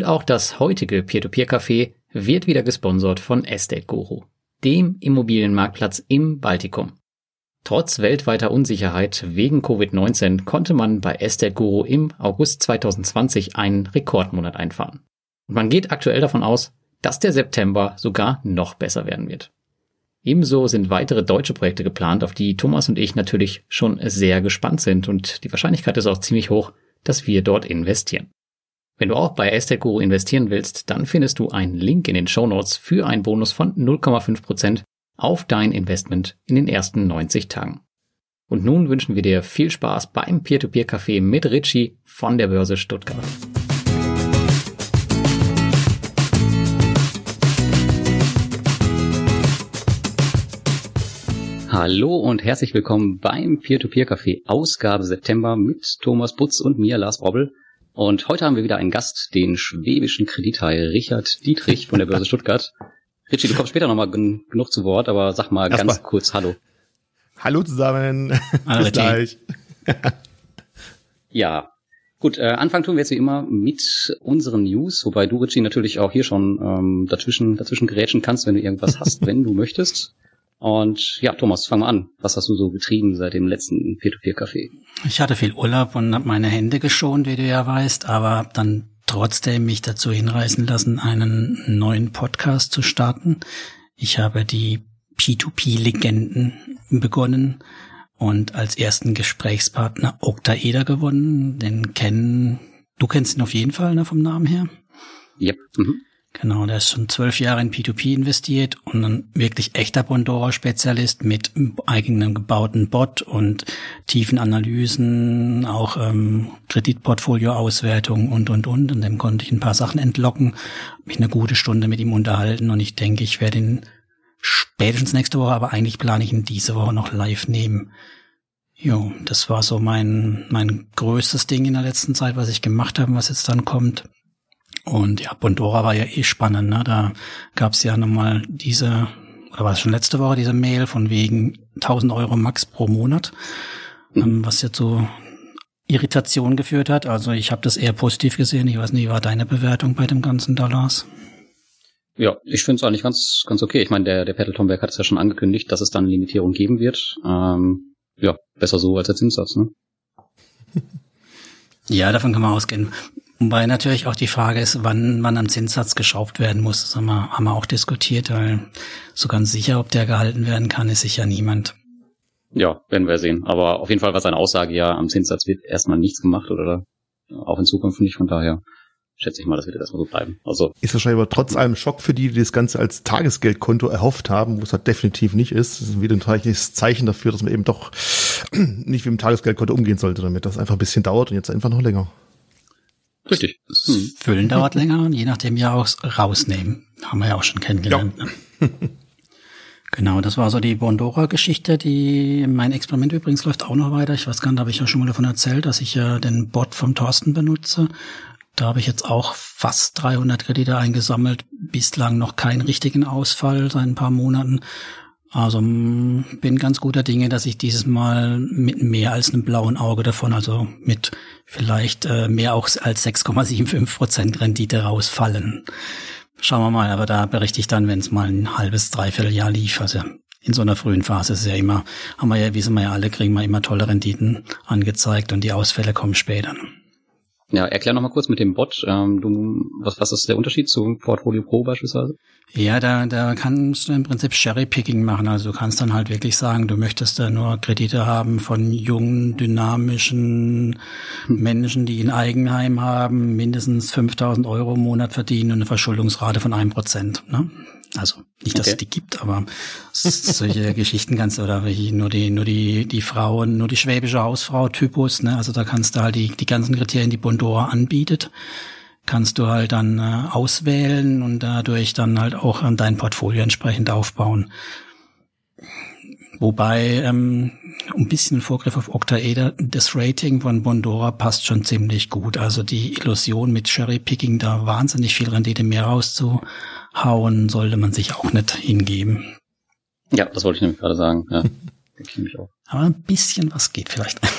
Und auch das heutige Peer-to-Peer-Café wird wieder gesponsert von Estate Guru, dem Immobilienmarktplatz im Baltikum. Trotz weltweiter Unsicherheit wegen Covid-19 konnte man bei Estate Guru im August 2020 einen Rekordmonat einfahren. Und man geht aktuell davon aus, dass der September sogar noch besser werden wird. Ebenso sind weitere deutsche Projekte geplant, auf die Thomas und ich natürlich schon sehr gespannt sind und die Wahrscheinlichkeit ist auch ziemlich hoch, dass wir dort investieren. Wenn du auch bei Estate Guru investieren willst, dann findest du einen Link in den Show Notes für einen Bonus von 0,5% auf dein Investment in den ersten 90 Tagen. Und nun wünschen wir dir viel Spaß beim Peer-to-Peer-Café mit Richie von der Börse Stuttgart. Hallo und herzlich willkommen beim Peer-to-Peer-Café Ausgabe September mit Thomas Butz und mir, Lars Robbel. Und heute haben wir wieder einen Gast, den schwäbischen Kredithai Richard Dietrich von der Börse Stuttgart. Richie, du kommst später nochmal gen genug zu Wort, aber sag mal Erst ganz mal. kurz Hallo. Hallo zusammen. Hallo, Bis gleich. ja, Gut, äh, Anfang tun wir jetzt wie immer mit unseren News, wobei du, Richie, natürlich auch hier schon ähm, dazwischen, dazwischen gerätschen kannst, wenn du irgendwas hast, wenn du möchtest. Und ja, Thomas, fang mal an. Was hast du so getrieben seit dem letzten Peer-to-Peer-Café? Ich hatte viel Urlaub und habe meine Hände geschont, wie du ja weißt, aber dann trotzdem mich dazu hinreißen lassen, einen neuen Podcast zu starten. Ich habe die P2P-Legenden begonnen und als ersten Gesprächspartner Oktaeder gewonnen. Den kennen, du kennst ihn auf jeden Fall ne, vom Namen her. Yep. Mhm. Genau, der ist schon zwölf Jahre in P2P investiert und ein wirklich echter Bondora-Spezialist mit eigenem gebauten Bot und tiefen Analysen, auch ähm, Kreditportfolio-Auswertung und, und, und. Und dem konnte ich ein paar Sachen entlocken, mich eine gute Stunde mit ihm unterhalten und ich denke, ich werde ihn spätestens nächste Woche, aber eigentlich plane ich ihn diese Woche noch live nehmen. Jo, das war so mein, mein größtes Ding in der letzten Zeit, was ich gemacht habe, was jetzt dann kommt. Und ja, Bondora war ja eh spannend, ne? Da gab's ja nochmal diese, oder war es schon letzte Woche, diese Mail von wegen 1000 Euro max pro Monat, mhm. was jetzt so Irritation geführt hat. Also ich habe das eher positiv gesehen. Ich weiß nicht, wie war deine Bewertung bei dem ganzen Dollars? Ja, ich finde es eigentlich ganz, ganz okay. Ich meine, der, der Petal Tomberg hat es ja schon angekündigt, dass es dann eine Limitierung geben wird. Ähm, ja, besser so als der Zinssatz, ne? Ja, davon kann man ausgehen. Wobei natürlich auch die Frage ist, wann man am Zinssatz geschraubt werden muss. Das haben wir, haben wir auch diskutiert, weil so ganz sicher, ob der gehalten werden kann, ist sicher niemand. Ja, werden wir sehen. Aber auf jeden Fall war seine Aussage ja, am Zinssatz wird erstmal nichts gemacht oder auch in Zukunft nicht. Von daher schätze ich mal, das wird erstmal so bleiben. Also ist wahrscheinlich aber trotz allem Schock für die, die das Ganze als Tagesgeldkonto erhofft haben, wo es halt definitiv nicht ist. Das ist wieder ein deutliches Zeichen dafür, dass man eben doch nicht wie im Tagesgeldkonto umgehen sollte damit. Das einfach ein bisschen dauert und jetzt einfach noch länger. Richtig. Hm. Füllen dauert länger und je nachdem ja auch rausnehmen. Haben wir ja auch schon kennengelernt. Ja. Ne? genau, das war so die Bondora-Geschichte. Die mein Experiment übrigens läuft auch noch weiter. Ich weiß gar nicht, habe ich ja schon mal davon erzählt, dass ich ja den Bot vom Thorsten benutze. Da habe ich jetzt auch fast 300 Kredite eingesammelt. Bislang noch keinen richtigen Ausfall seit ein paar Monaten. Also bin ganz guter Dinge, dass ich dieses Mal mit mehr als einem blauen Auge davon, also mit vielleicht äh, mehr auch als 6,75 Prozent Rendite rausfallen. Schauen wir mal, aber da berichte ich dann, wenn es mal ein halbes, dreiviertel Jahr lief. Also in so einer frühen Phase ist ja immer, haben wir ja, wissen wir ja alle, kriegen wir immer tolle Renditen angezeigt und die Ausfälle kommen später. Ja, erklär noch mal kurz mit dem Bot. Ähm, du, was, was ist der Unterschied zu Portfolio Pro beispielsweise? Ja, da, da kannst du im Prinzip Cherry-Picking machen. Also du kannst dann halt wirklich sagen, du möchtest da nur Kredite haben von jungen, dynamischen Menschen, die ein Eigenheim haben, mindestens 5000 Euro im Monat verdienen und eine Verschuldungsrate von einem Prozent. Ne? Also nicht, dass okay. es die gibt, aber solche Geschichten kannst du, oder nur die, nur die, die Frauen, nur die schwäbische Hausfrau-Typus, ne? Also da kannst du halt die, die ganzen Kriterien, die Bondora anbietet, kannst du halt dann äh, auswählen und dadurch dann halt auch an dein Portfolio entsprechend aufbauen. Wobei, ähm, ein bisschen Vorgriff auf Octaeder, das Rating von Bondora passt schon ziemlich gut. Also die Illusion mit Cherry-Picking, da wahnsinnig viel Rendite mehr rauszu hauen sollte man sich auch nicht hingeben. Ja, das wollte ich nämlich gerade sagen. Ja. Aber ein bisschen was geht vielleicht.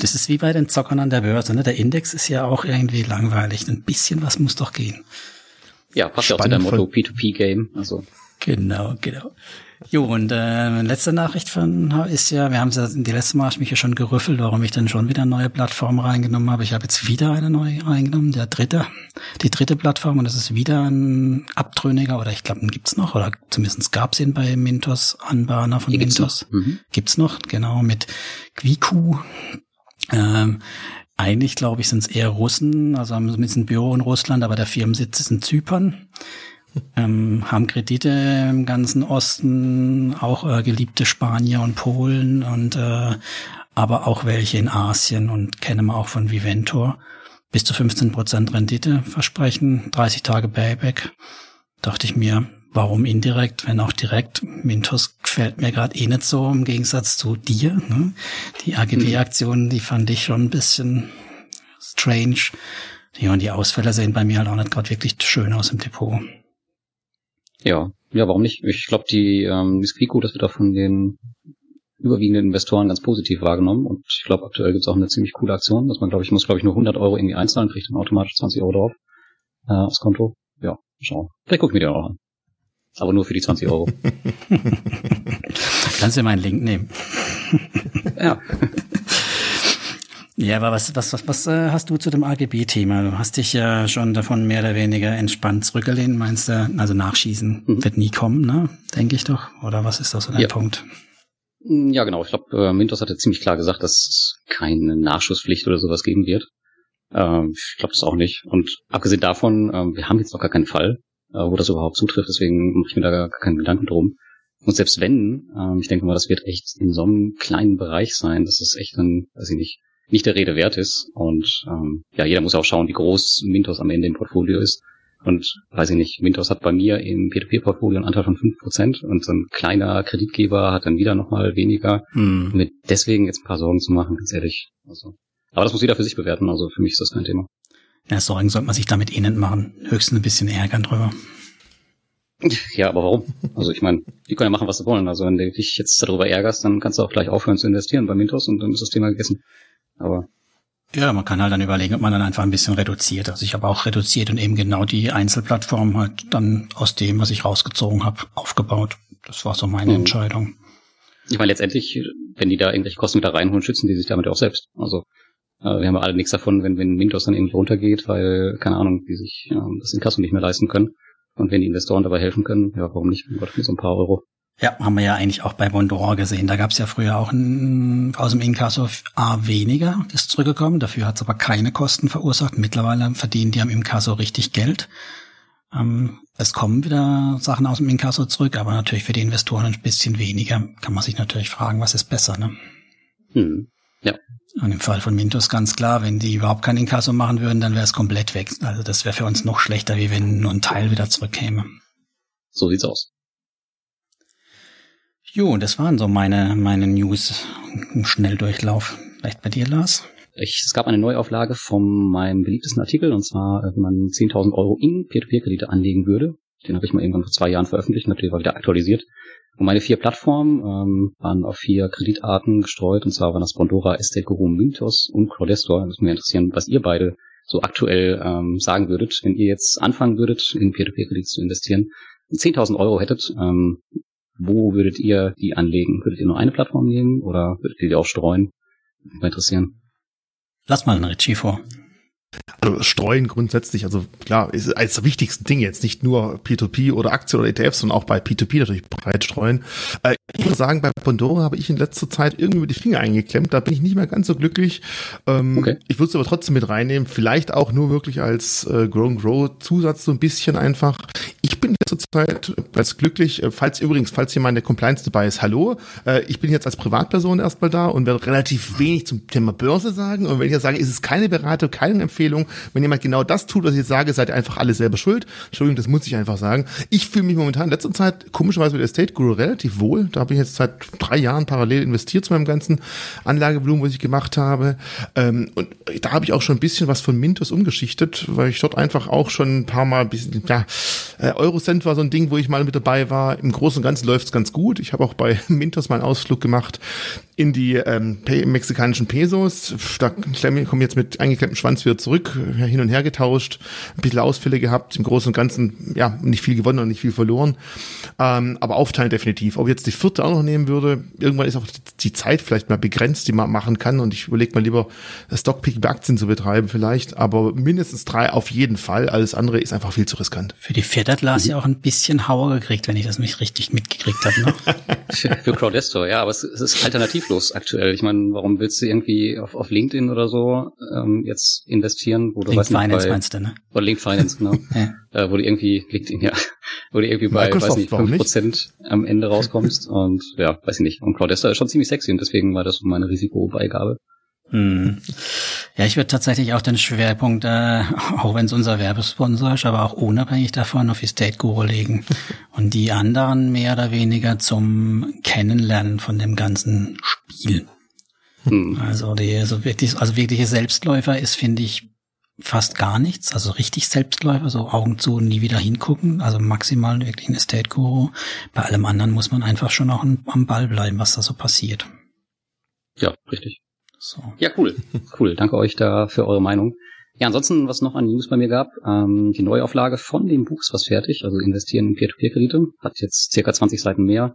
Das ist wie bei den Zockern an der Börse. Ne? Der Index ist ja auch irgendwie langweilig. Ein bisschen was muss doch gehen. Ja, passt ja auch zu deinem Motto P2P-Game. Also. Genau, genau. Jo, und äh, letzte Nachricht von ist ja, wir haben ja die letzte Mal ich mich ja schon gerüffelt, warum ich dann schon wieder eine neue Plattform reingenommen habe. Ich habe jetzt wieder eine neue reingenommen, der dritte, die dritte Plattform und das ist wieder ein Abtrünniger oder ich glaube, den gibt's noch oder zumindest gab's ihn bei Mintos, Anbahner von gibt's Mintos. noch. Mhm. Gibt's noch, genau, mit Quiku. Ähm, eigentlich, glaube ich, sind es eher Russen, also haben zumindest ein Büro in Russland, aber der Firmensitz ist in Zypern. Ähm, haben Kredite im ganzen Osten, auch äh, geliebte Spanier und Polen und äh, aber auch welche in Asien und kennen wir auch von Viventor. Bis zu 15 Prozent Rendite versprechen, 30 Tage Payback. Dachte ich mir, warum indirekt, wenn auch direkt? Mintos gefällt mir gerade eh nicht so im Gegensatz zu dir. Ne? Die AGB-Aktionen, die fand ich schon ein bisschen strange. Ja, und die Ausfälle sehen bei mir halt auch nicht gerade wirklich schön aus im Depot. Ja, ja, warum nicht? Ich glaube, die ähm, die Squeako, das wird auch von den überwiegenden Investoren ganz positiv wahrgenommen und ich glaube, aktuell gibt es auch eine ziemlich coole Aktion, dass man, glaube ich, muss, glaube ich, nur 100 Euro irgendwie einzahlen, kriegt dann automatisch 20 Euro drauf äh, aufs Konto. Ja, schauen. Vielleicht guck ich mir die auch an. Aber nur für die 20 Euro. Kannst du meinen Link nehmen? ja. Ja, aber was, was, was, was äh, hast du zu dem AGB-Thema? Du hast dich ja schon davon mehr oder weniger entspannt zurückgelehnt, meinst du? Also Nachschießen Mhm. wird nie kommen, ne? Denke ich doch. Oder was ist das so dein Ja. Punkt? Ja, genau. Ich glaube, äh, Mintos hatte ziemlich klar gesagt, dass es keine Nachschusspflicht oder sowas geben wird. Ähm, ich glaube das auch nicht. Und abgesehen davon, ähm, wir haben jetzt noch gar keinen Fall, äh, wo das überhaupt zutrifft, deswegen mache ich mir da gar, gar keinen Gedanken drum. Und selbst wenn, ähm, ich denke mal, das wird echt in so einem kleinen Bereich sein, dass es echt dann, weiß ich nicht, nicht der Rede wert ist. Und ähm, ja, jeder muss ja auch schauen, wie groß Mintos am Ende im Portfolio ist. Und weiß ich nicht, Mintos hat bei mir im P2P-Portfolio einen Anteil von 5% und so ein kleiner Kreditgeber hat dann wieder nochmal weniger. Hm. Mir deswegen jetzt ein paar Sorgen zu machen, ganz ehrlich. Also. Aber das muss jeder für sich bewerten, also für mich ist das kein Thema. Ja, Sorgen sollte man sich damit eh nicht machen. Höchstens ein bisschen ärgern drüber. Ja, aber warum? Also ich meine, die können ja machen, was sie wollen. Also wenn du dich jetzt darüber ärgerst, dann kannst du auch gleich aufhören zu investieren bei Mintos und dann ist das Thema gegessen. Aber Ja, man kann halt dann überlegen, ob man dann einfach ein bisschen reduziert. Also ich habe auch reduziert und eben genau die Einzelplattform halt dann aus dem, was ich rausgezogen habe, aufgebaut. Das war so meine Mhm. Entscheidung. ich meine, letztendlich, wenn die da irgendwelche Kosten wieder reinholen, schützen die sich damit auch selbst. Also äh, wir haben ja alle nichts davon, wenn, wenn Mintos dann irgendwie runtergeht, weil, keine Ahnung, die sich äh, das in Kasso nicht mehr leisten können. Und wenn die Investoren dabei helfen können, ja, warum nicht? Mein Gott, mit so ein paar Euro. Ja, haben wir ja eigentlich auch bei Bondora gesehen. Da gab es ja früher auch ein, aus dem Inkasso A weniger, ist zurückgekommen. Dafür hat es aber keine Kosten verursacht. Mittlerweile verdienen die am Inkasso richtig Geld. Ähm, es kommen wieder Sachen aus dem Inkasso zurück, aber natürlich für die Investoren ein bisschen weniger. Kann man sich natürlich fragen, was ist besser, ne? Hm. Und im Fall von Mintos ganz klar, wenn die überhaupt kein Inkasso machen würden, dann wäre es komplett weg. Also das wäre für uns noch schlechter, wie wenn nur ein Teil wieder zurückkäme. So sieht's aus. Jo, das waren so meine, meine News im Schnelldurchlauf. Vielleicht bei dir, Lars? Ich, es gab eine Neuauflage von meinem beliebtesten Artikel, und zwar, äh, wenn man 10.000 Euro in Peer-to-Peer-Kredite anlegen würde. Den habe ich mal irgendwann vor zwei Jahren veröffentlicht, natürlich war wieder aktualisiert. Und meine vier Plattformen ähm, waren auf vier Kreditarten gestreut, und zwar waren das Bondora, Estate Guru, Mintos und Crowdestor. Das würde mich interessieren, was ihr beide so aktuell ähm, sagen würdet, wenn ihr jetzt anfangen würdet, in Peer-to-Peer-Kredite zu investieren, und 10.000 Euro hättet, ähm, wo würdet ihr die anlegen? Würdet ihr nur eine Plattform nehmen oder würdet ihr die auch streuen? Würde mich mal interessieren. Lass mal den Ritchie vor. Also streuen grundsätzlich, also klar, ist als der wichtigsten Ding jetzt nicht nur P2P oder Aktien oder ETFs, sondern auch bei P2P natürlich breit streuen. Äh, ich muss sagen, bei Pandora habe ich in letzter Zeit irgendwie die Finger eingeklemmt, da bin ich nicht mehr ganz so glücklich. Ähm, Okay. Ich würde es aber trotzdem mit reinnehmen, vielleicht auch nur wirklich als äh, Grow and Grow Zusatz so ein bisschen einfach. Ich bin jetzt zurzeit ganz glücklich, äh, falls übrigens, falls jemand in der Compliance dabei ist, hallo, äh, ich bin jetzt als Privatperson erstmal da und werde relativ wenig zum Thema Börse sagen und wenn ich jetzt sage, ist es keine Beratung, keine Empfehlung, Empfehlung. Wenn jemand genau das tut, was ich jetzt sage, seid ihr einfach alle selber schuld. Entschuldigung, das muss ich einfach sagen. Ich fühle mich momentan in letzter Zeit komischerweise mit Estate Guru relativ wohl. Da habe ich jetzt seit drei Jahren parallel investiert zu meinem ganzen Anlagevolumen, was ich gemacht habe. Ähm, und da habe ich auch schon ein bisschen was von Mintos umgeschichtet, weil ich dort einfach auch schon ein paar Mal ein bisschen, ja, äh, Eurocent war so ein Ding, wo ich mal mit dabei war. Im Großen und Ganzen läuft es ganz gut. Ich habe auch bei Mintos mal einen Ausflug gemacht in die ähm, mexikanischen Pesos. Da kommen jetzt mit eingeklemmtem Schwanz wieder zurück, hin und her getauscht, ein bisschen Ausfälle gehabt, im Großen und Ganzen ja nicht viel gewonnen und nicht viel verloren. Ähm, aber aufteilen definitiv. Ob ich jetzt die vierte auch noch nehmen würde, irgendwann ist auch die Zeit vielleicht mal begrenzt, die man machen kann. Und ich überlege mal lieber, Stockpicking bei Aktien zu betreiben vielleicht. Aber mindestens drei auf jeden Fall. Alles andere ist einfach viel zu riskant. Für die vierte hat Lars ja auch ein bisschen Hauer gekriegt, wenn ich das nicht richtig mitgekriegt habe. Ne? für Crowdesto, ja, aber es, es ist alternativlos aktuell. Ich meine, warum willst du irgendwie auf, auf LinkedIn oder so ähm, jetzt investieren, wo du Link weißt nicht, Finance bei, meinst du, ne? Oder Link Finance, genau. ja. äh, wo du irgendwie, LinkedIn, ja, wo du irgendwie bei, Microsoft, weiß nicht, fünf Prozent am Ende rauskommst und ja, weiß ich nicht. Und Crowdesta ist schon ziemlich sexy und deswegen war das so meine Risikobeigabe. Hm. Ja, ich würde tatsächlich auch den Schwerpunkt, äh, auch wenn es unser Werbesponsor ist, aber auch unabhängig davon auf Estate Guru legen und die anderen mehr oder weniger zum Kennenlernen von dem ganzen Spiel. Hm. Also die so wirklich, also wirkliche Selbstläufer ist, finde ich, fast gar nichts. Also richtig Selbstläufer, so Augen zu und nie wieder hingucken. Also maximal wirklich ein Estate Guru. Bei allem anderen muss man einfach schon auch am Ball bleiben, was da so passiert. Ja, richtig. So. Ja, cool. Cool. Danke euch da für eure Meinung. Ja, ansonsten, was noch an News bei mir gab, ähm, die Neuauflage von dem Buch ist fast fertig, also investieren in Peer-to-Peer-Kredite, hat jetzt circa 20 Seiten mehr.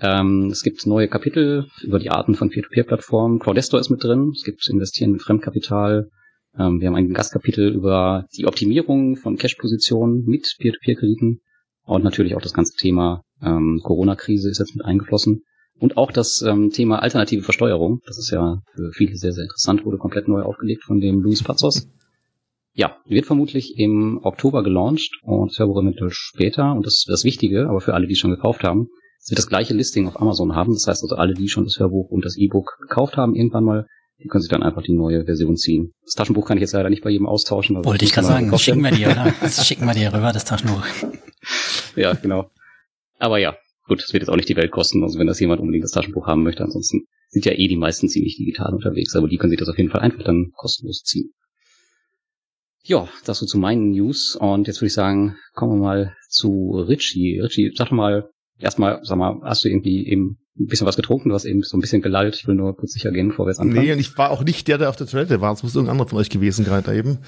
Ähm, es gibt neue Kapitel über die Arten von Peer-to-Peer-Plattformen. Crowdestor ist mit drin, es gibt Investieren in Fremdkapital. Ähm, wir haben ein Gastkapitel über die Optimierung von Cash-Positionen mit Peer-to-Peer-Krediten und natürlich auch das ganze Thema ähm, Corona-Krise ist jetzt mit eingeflossen. Und auch das ähm, Thema alternative Versteuerung, das ist ja für viele sehr, sehr interessant, wurde komplett neu aufgelegt von dem Luis Pazos. Ja, wird vermutlich im Oktober gelauncht und Hörbuch eventuell später. Und das ist das Wichtige, aber für alle, die schon gekauft haben, es wird das gleiche Listing auf Amazon haben. Das heißt also, alle, die schon das Hörbuch und das E-Book gekauft haben, irgendwann mal, die können sich dann einfach die neue Version ziehen. Das Taschenbuch kann ich jetzt leider nicht bei jedem austauschen. Wollte ich gerade sagen, das schicken wir dir, oder? Das schicken wir dir rüber, das Taschenbuch. ja, genau. Aber ja, Gut, das wird jetzt auch nicht die Welt kosten, also wenn das jemand unbedingt das Taschenbuch haben möchte. Ansonsten sind ja eh die meisten ziemlich digital unterwegs, aber die können sich das auf jeden Fall einfach dann kostenlos ziehen. Ja, das so zu meinen News. Und jetzt würde ich sagen, kommen wir mal zu Richie. Richie, sag doch mal, erstmal, sag mal, hast du irgendwie eben ein bisschen was getrunken, du hast eben so ein bisschen gelallt. Ich will nur kurz sicher gehen, bevor wir jetzt anfangen. Nee, und ich war auch nicht der, der auf der Toilette war. Es muss irgendein anderer von euch gewesen gerade eben.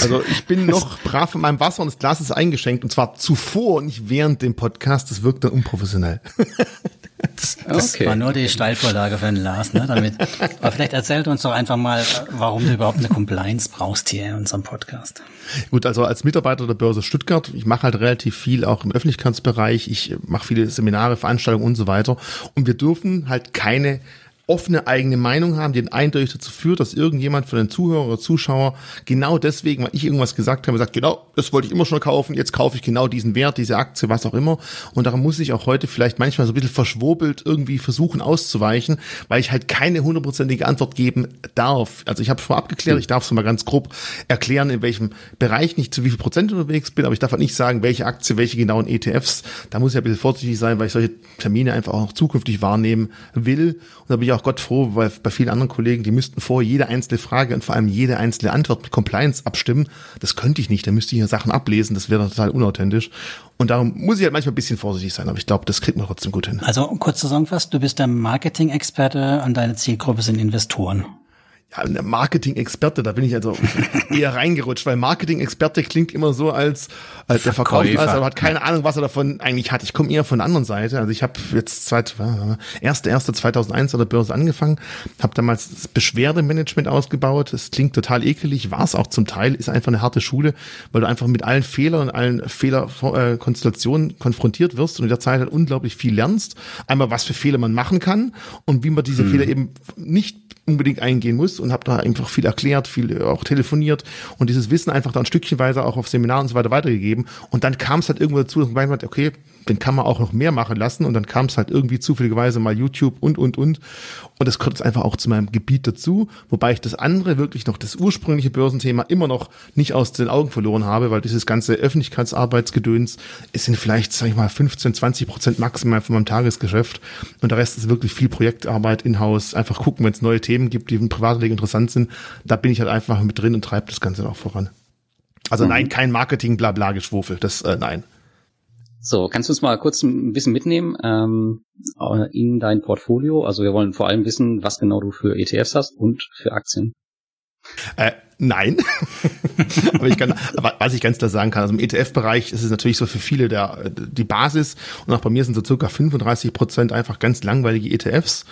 Also ich bin noch brav in meinem Wasser und das Glas ist eingeschenkt und zwar zuvor und nicht während dem Podcast. Das wirkt dann unprofessionell. Das, das okay. war nur die Steilvorlage für den Lars, ne? Damit. Aber vielleicht erzählt uns doch einfach mal, warum du überhaupt eine Compliance brauchst hier in unserem Podcast. Gut, also als Mitarbeiter der Börse Stuttgart, ich mache halt relativ viel auch im Öffentlichkeitsbereich, ich mache viele Seminare, Veranstaltungen und so weiter. Und wir dürfen halt keine offene eigene Meinung haben, die eindeutig dazu führt, dass irgendjemand von den Zuhörern oder Zuschauer genau deswegen, weil ich irgendwas gesagt habe, sagt, genau, das wollte ich immer schon kaufen, jetzt kaufe ich genau diesen Wert, diese Aktie, was auch immer. Und daran muss ich auch heute vielleicht manchmal so ein bisschen verschwurbelt irgendwie versuchen auszuweichen, weil ich halt keine hundertprozentige Antwort geben darf. Also ich habe vorab abgeklärt, ich darf es mal ganz grob erklären, in welchem Bereich nicht zu wie viel Prozent unterwegs bin, aber ich darf halt nicht sagen, welche Aktie, welche genauen ETFs. Da muss ich ein bisschen vorsichtig sein, weil ich solche Termine einfach auch zukünftig wahrnehmen will. Und da bin ich auch Gott froh, weil bei vielen anderen Kollegen, die müssten vorher jede einzelne Frage und vor allem jede einzelne Antwort mit Compliance abstimmen. Das könnte ich nicht. Da müsste ich hier Sachen ablesen. Das wäre total unauthentisch. Und darum muss ich halt manchmal ein bisschen vorsichtig sein. Aber ich glaube, das kriegt man trotzdem gut hin. Also kurz zusammengefasst, du bist der Marketing-Experte und deine Zielgruppe sind Investoren Marketing-Experte, da bin ich also eher reingerutscht, weil Marketing-Experte klingt immer so als, als der verkauft alles, aber hat keine Ahnung, was er davon eigentlich hat. Ich komme eher von der anderen Seite. Also ich habe jetzt seit erste erste 2001 an der Börse angefangen, habe damals das Beschwerdemanagement ausgebaut. Es klingt total ekelig, war es auch zum Teil, ist einfach eine harte Schule, weil du einfach mit allen Fehlern und allen Fehlerkonstellationen konfrontiert wirst und in der Zeit halt unglaublich viel lernst. Einmal, was für Fehler man machen kann und wie man diese hm. Fehler eben nicht unbedingt eingehen muss und habe da einfach viel erklärt, viel auch telefoniert und dieses Wissen einfach dann stückchenweise auch auf Seminaren und so weiter weitergegeben. Und dann kam es halt irgendwo dazu, dass man meinte, okay, den kann man auch noch mehr machen lassen und dann kam es halt irgendwie zufälligerweise mal YouTube und, und, und. Und das kommt jetzt einfach auch zu meinem Gebiet dazu, wobei ich das andere wirklich noch, das ursprüngliche Börsenthema immer noch nicht aus den Augen verloren habe, weil dieses ganze Öffentlichkeitsarbeitsgedöns ist sind vielleicht, sag ich mal, 15, 20 Prozent maximal von meinem Tagesgeschäft und der Rest ist wirklich viel Projektarbeit in-house, einfach gucken, wenn es neue Themen gibt, die im Privatleben interessant sind, da bin ich halt einfach mit drin und treibe das Ganze auch voran. Also mhm. nein, kein Marketing, bla bla Geschwofel, das äh, nein. So, kannst du uns mal kurz ein bisschen mitnehmen ähm, äh, in dein Portfolio? Also wir wollen vor allem wissen, was genau du für ETFs hast und für Aktien. Äh, nein. aber ich kann, was ich ganz klar sagen kann, also im ETF-Bereich ist es natürlich so für viele der, die Basis und auch bei mir sind so circa 35 Prozent einfach ganz langweilige ETFs.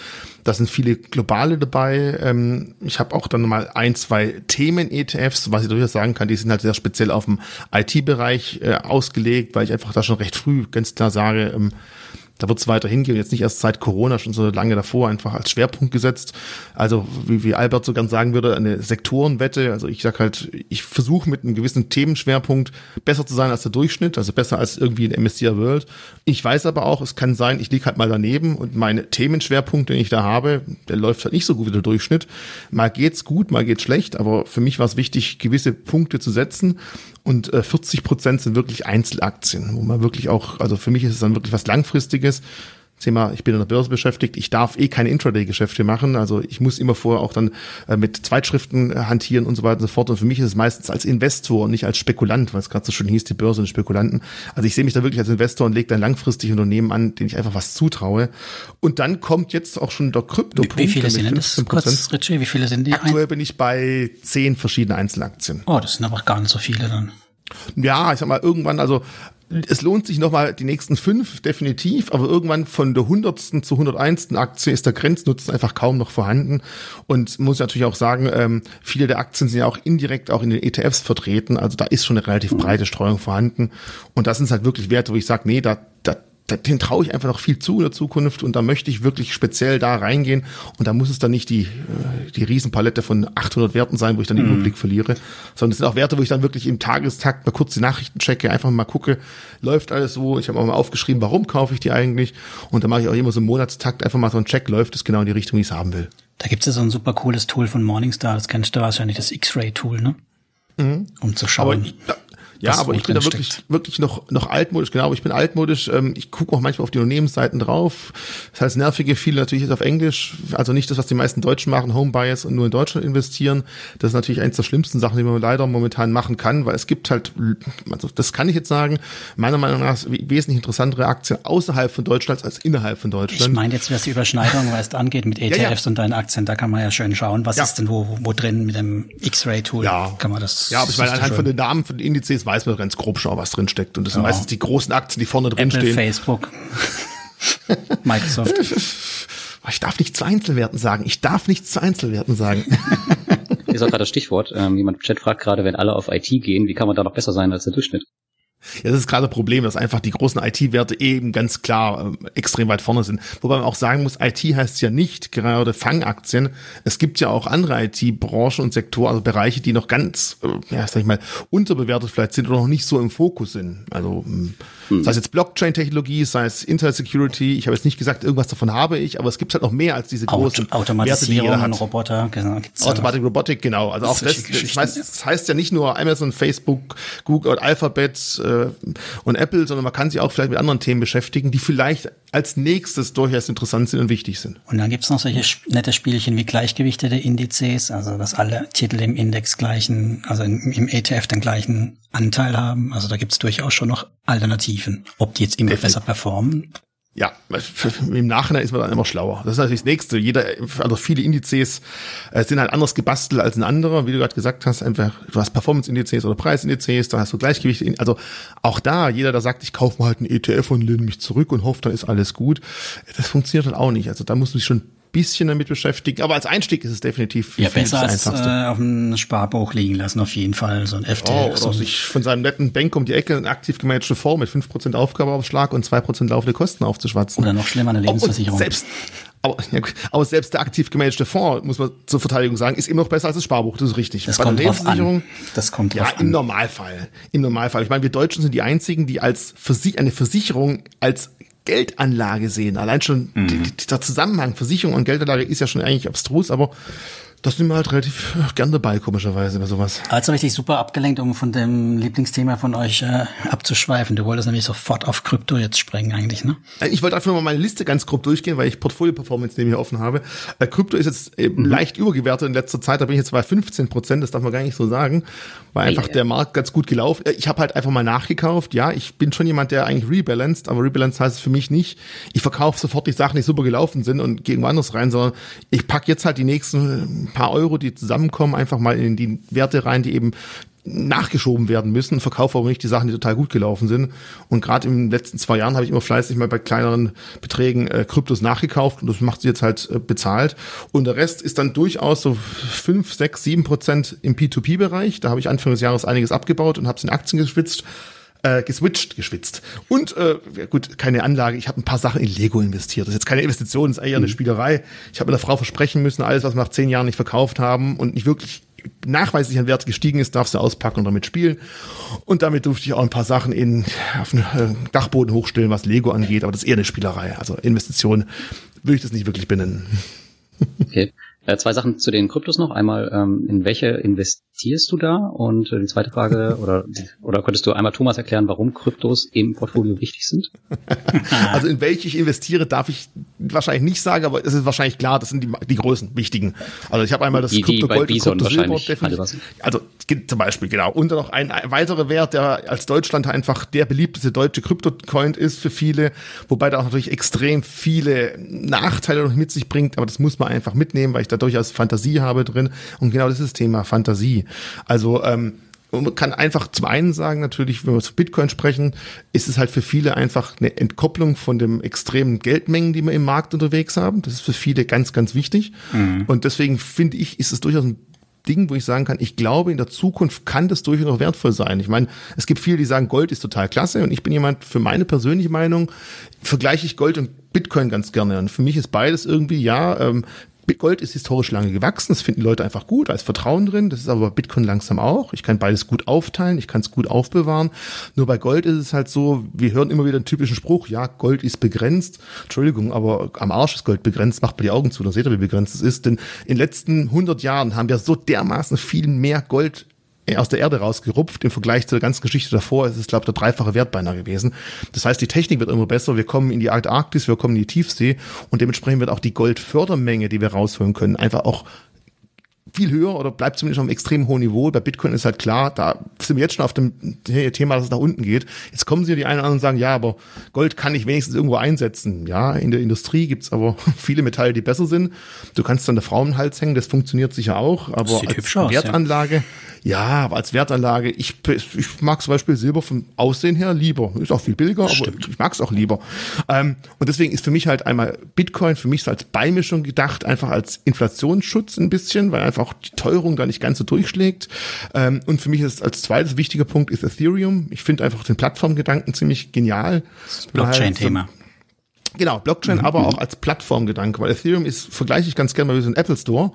Da sind viele globale dabei. Ähm, ich habe auch dann mal ein, zwei Themen-ETFs, was ich durchaus sagen kann, die sind halt sehr speziell auf dem IT-Bereich äh, ausgelegt, weil ich einfach da schon recht früh ganz klar sage, ähm, da wird es weiter hingehen, jetzt nicht erst seit Corona, schon so lange davor einfach als Schwerpunkt gesetzt. Also wie, wie Albert so ganz sagen würde, eine Sektorenwette. Also ich sag halt, ich versuche mit einem gewissen Themenschwerpunkt besser zu sein als der Durchschnitt, also besser als irgendwie in MSCI World. Ich weiß aber auch, es kann sein, ich liege halt mal daneben und meine Themenschwerpunkt, den ich da habe, der läuft halt nicht so gut wie der Durchschnitt. Mal geht's gut, mal geht's schlecht, aber für mich war es wichtig, gewisse Punkte zu setzen und äh, 40 Prozent sind wirklich Einzelaktien, wo man wirklich auch, also für mich ist es dann wirklich was Langfristiges. Thema, ich bin in der Börse beschäftigt, ich darf eh keine Intraday-Geschäfte machen, also ich muss immer vorher auch dann äh, mit Zweitschriften äh, hantieren und so weiter und so fort. Und für mich ist es meistens als Investor und nicht als Spekulant, weil es gerade so schön hieß, die Börse und Spekulanten. Also ich sehe mich da wirklich als Investor und lege dann langfristig Unternehmen an, denen ich einfach was zutraue. Und dann kommt jetzt auch schon der Krypto-Punkt. Wie, wie viele sind das? Kurz, Richie, wie viele sind die? Aktuell bin ich bei zehn verschiedenen Einzelaktien. Oh, das sind aber gar nicht so viele dann. Ja, ich sag mal, irgendwann, also es lohnt sich nochmal die nächsten fünf, definitiv, aber irgendwann von der hundertsten zu 101. Aktie ist der Grenznutzen einfach kaum noch vorhanden. Und muss natürlich auch sagen, ähm, viele der Aktien sind ja auch indirekt auch in den ETFs vertreten. Also da ist schon eine relativ breite Streuung vorhanden. Und das sind halt wirklich Werte, wo ich sage, nee, da, da, den traue ich einfach noch viel zu in der Zukunft und da möchte ich wirklich speziell da reingehen und da muss es dann nicht die, äh, die Riesenpalette von 800 Werten sein, wo ich dann den mhm. Überblick verliere, sondern es sind auch Werte, wo ich dann wirklich im Tagestakt mal kurz die Nachrichten checke, einfach mal gucke, läuft alles so, ich habe auch mal aufgeschrieben, warum kaufe ich die eigentlich und dann mache ich auch immer so einen Monatstakt einfach mal so einen Check, läuft es genau in die Richtung, wie ich es haben will. Da gibt es ja so ein super cooles Tool von Morningstar, das kennst du wahrscheinlich, das X-Ray-Tool, ne? Mhm. Um zu schauen. Aber ja, aber ich bin da wirklich, steckt. wirklich noch, noch altmodisch, genau, ich bin altmodisch, ähm, ich gucke auch manchmal auf die Unternehmensseiten drauf. Das heißt, nervige viele natürlich jetzt auf Englisch, also nicht das, was die meisten Deutschen machen, Home Bias und nur in Deutschland investieren. Das ist natürlich eines der schlimmsten Sachen, die man leider momentan machen kann, weil es gibt halt, also das kann ich jetzt sagen, meiner Meinung nach wesentlich interessantere Aktien außerhalb von Deutschland als innerhalb von Deutschland. Ich meine jetzt, was die Überschneidung, es angeht mit ETFs ja, ja. E und deinen Aktien, da kann man ja schön schauen, was ja. ist denn wo, wo drin mit dem X-Ray-Tool. Ja. Kann man das. Ja, aber ich meine, anhand von den Namen von den Indizes weiß man ganz grob schon, was drin steckt. Und das sind meistens die großen Aktien, die vorne drin Apple, stehen. Facebook, Microsoft. Ich darf nicht zu Einzelwerten sagen. Ich darf nicht zu Einzelwerten sagen. Ist auch gerade das Stichwort. Ähm, jemand im Chat fragt gerade, wenn alle auf IT gehen, wie kann man da noch besser sein als der Durchschnitt? Ja, das ist gerade das Problem, dass einfach die großen IT-Werte eben ganz klar äh, extrem weit vorne sind. Wobei man auch sagen muss, IT heißt ja nicht gerade Fangaktien. Es gibt ja auch andere IT-Branchen und Sektoren, also Bereiche, die noch ganz, äh, ja, sag ich mal, unterbewertet vielleicht sind oder noch nicht so im Fokus sind. Also hm. sei es jetzt Blockchain-Technologie, sei es Internet Security. Ich habe jetzt nicht gesagt, irgendwas davon habe ich, aber es gibt halt noch mehr als diese großen Auto Werte, die hat. Roboter, genau. Automatic Robotik, genau. Also auch das, das heißt, das heißt ja nicht nur Amazon, Facebook, Google und Alphabet, äh, äh, und Apple, sondern man kann sich auch vielleicht mit anderen Themen beschäftigen, die vielleicht als nächstes durchaus interessant sind und wichtig sind. Und dann gibt's noch solche nette Spielchen wie gleichgewichtete Indizes, also dass alle Titel im Index gleichen, also im, im ETF den gleichen Anteil haben. Also da gibt's durchaus schon noch Alternativen. Ob die jetzt immer Definitiv. besser performen, ja, im Nachhinein ist man dann immer schlauer. Das ist natürlich das Nächste. Jeder, also viele Indizes äh, sind halt anders gebastelt als ein anderer. Wie du gerade gesagt hast, einfach, du hast Performance-Indizes oder Preisindizes, da hast du Gleichgewicht. Also auch da, jeder, der sagt, ich kaufe mal halt einen ETF und lehne mich zurück und hoffe, dann ist alles gut. Das funktioniert halt auch nicht. Also da muss man sich schon bisschen damit beschäftigen. Aber als Einstieg ist es definitiv ja, besser als äh, auf einem Sparbuch liegen lassen, auf jeden Fall. So ein FT. Oh, oder so sich von seinem netten Bank um die Ecke einen aktiv gemanagte Fonds mit 5% Aufgabeaufschlag und 2% laufende Kosten aufzuschwatzen. Oder noch schlimmer, eine Lebensversicherung. Und selbst, Aber, ja, aber selbst der aktiv gemanagte Fonds, muss man zur Verteidigung sagen, ist immer noch besser als das Sparbuch. Das ist richtig. Das Bei kommt drauf an. Das kommt drauf ja, im Normalfall. Im Normalfall. Ich meine, wir Deutschen sind die einzigen, die als Versi eine Versicherung als Geldanlage sehen. Allein schon mhm. die, die, der Zusammenhang Versicherung und Geldanlage ist ja schon eigentlich abstrus, aber das sind wir halt relativ gern dabei, komischerweise, bei sowas. Also richtig super abgelenkt, um von dem Lieblingsthema von euch äh, abzuschweifen. Du wolltest nämlich sofort auf Krypto jetzt sprengen eigentlich, ne? Äh, ich wollte einfach mal meine Liste ganz grob durchgehen, weil ich Portfolio-Performance neben mir offen habe. Äh, Krypto ist jetzt eben mhm. leicht übergewertet in letzter Zeit, da bin ich jetzt bei 15 Prozent, das darf man gar nicht so sagen, weil einfach der Markt ganz gut gelaufen. Äh, ich habe halt einfach mal nachgekauft, ja, ich bin schon jemand, der eigentlich rebalanced, aber rebalanced heißt es für mich nicht, ich verkaufe sofort die Sachen, die super gelaufen sind und gehe woanders rein, sondern ich pack jetzt halt die nächsten paar Euro, die zusammenkommen, einfach mal in die Werte rein, die eben nachgeschoben werden müssen, verkaufe aber nicht die Sachen, die total gut gelaufen sind. Und gerade in den letzten zwei Jahren habe ich immer fleißig mal bei kleineren Beträgen äh, Kryptos nachgekauft und das macht sie jetzt halt äh, bezahlt. Und der Rest ist dann durchaus so fünf, sechs, sieben Prozent im P2P-Bereich. Da habe ich Anfang des Jahres einiges abgebaut und habe es in Aktien geschwitzt äh, geswitcht, geschwitzt. Und äh, gut, keine Anlage. Ich habe ein paar Sachen in Lego investiert. Das ist jetzt keine Investition, das ist eher eine mhm. Spielerei. Ich habe der Frau versprechen müssen, alles, was wir nach zehn Jahren nicht verkauft haben und nicht wirklich nachweislich an Wert gestiegen ist, darfst du auspacken und damit spielen. Und damit durfte ich auch ein paar Sachen in, auf den äh, Dachboden hochstellen, was Lego angeht, aber das ist eher eine Spielerei. Also Investition würde ich das nicht wirklich benennen. Okay. Äh, zwei Sachen zu den Kryptos noch. Einmal, ähm, in welche investierst du da? Und äh, die zweite Frage, oder, oder könntest du einmal Thomas erklären, warum Kryptos im Portfolio wichtig sind? also in welche ich investiere, darf ich wahrscheinlich nicht sagen, aber es ist wahrscheinlich klar, das sind die, die größten, wichtigen. Also ich habe einmal das die, Krypto Gold und Krypto Silber definitiv. Also zum Beispiel, genau. Und dann noch ein, ein weiterer Wert, der als Deutschland einfach der beliebteste deutsche Krypto-Coin ist für viele, wobei da auch natürlich extrem viele Nachteile noch mit sich bringt, aber das muss man einfach mitnehmen, weil ich da durchaus Fantasie habe drin. Und genau das ist das Thema Fantasie. Also ähm, man kann einfach zum einen sagen, natürlich, wenn wir zu Bitcoin sprechen, ist es halt für viele einfach eine Entkopplung von dem extremen Geldmengen, die wir im Markt unterwegs haben. Das ist für viele ganz, ganz wichtig. Mhm. Und deswegen finde ich, ist es durchaus ein Ding, wo ich sagen kann, ich glaube, in der Zukunft kann das durchaus noch wertvoll sein. Ich meine, es gibt viele, die sagen, Gold ist total klasse und ich bin jemand, für meine persönliche Meinung, vergleiche ich Gold und Bitcoin ganz gerne. Und für mich ist beides irgendwie, ja, ähm, Gold ist historisch lange gewachsen, das finden Leute einfach gut, da ist Vertrauen drin, das ist aber bei Bitcoin langsam auch. Ich kann beides gut aufteilen, ich kann es gut aufbewahren. Nur bei Gold ist es halt so, wir hören immer wieder einen typischen Spruch, ja, Gold ist begrenzt. Entschuldigung, aber am Arsch ist Gold begrenzt, macht mal die Augen zu, dann seht ihr, wie begrenzt es ist. Denn in den letzten 100 Jahren haben wir so dermaßen viel mehr Gold aus der Erde rausgerupft. Im Vergleich zur ganzen Geschichte davor ist es, glaube ich, der dreifache Wert beinahe gewesen. Das heißt, die Technik wird immer besser. Wir kommen in die Arktis, wir kommen in die Tiefsee und dementsprechend wird auch die Goldfördermenge, die wir rausholen können, einfach auch viel höher oder bleibt zumindest auf einem extrem hohen Niveau. Bei Bitcoin ist halt klar, da sind wir jetzt schon auf dem Thema, dass es nach unten geht. Jetzt kommen sie die einen oder anderen und sagen, ja, aber Gold kann ich wenigstens irgendwo einsetzen. Ja, in der Industrie gibt's aber viele Metalle, die besser sind. Du kannst dann der Frau im Hals hängen, das funktioniert sicher auch, aber als Wertanlage, ja. Ja, aber als Wertanlage, ich, ich mag zum Beispiel Silber vom Aussehen her lieber. Ist auch viel billiger, aber ich mag es auch lieber. Ähm, und deswegen ist für mich halt einmal Bitcoin für mich so als Beimischung gedacht, einfach als Inflationsschutz ein bisschen, weil einfach die Teuerung da nicht ganz so durchschlägt. Ähm, und für mich ist als zweites wichtiger Punkt ist Ethereum. Ich finde einfach den Plattformgedanken ziemlich genial. Blockchain-Thema. Genau, Blockchain, mhm. aber auch als Plattformgedanke, weil Ethereum ist, vergleiche ich ganz gerne mal wie so ein Apple Store.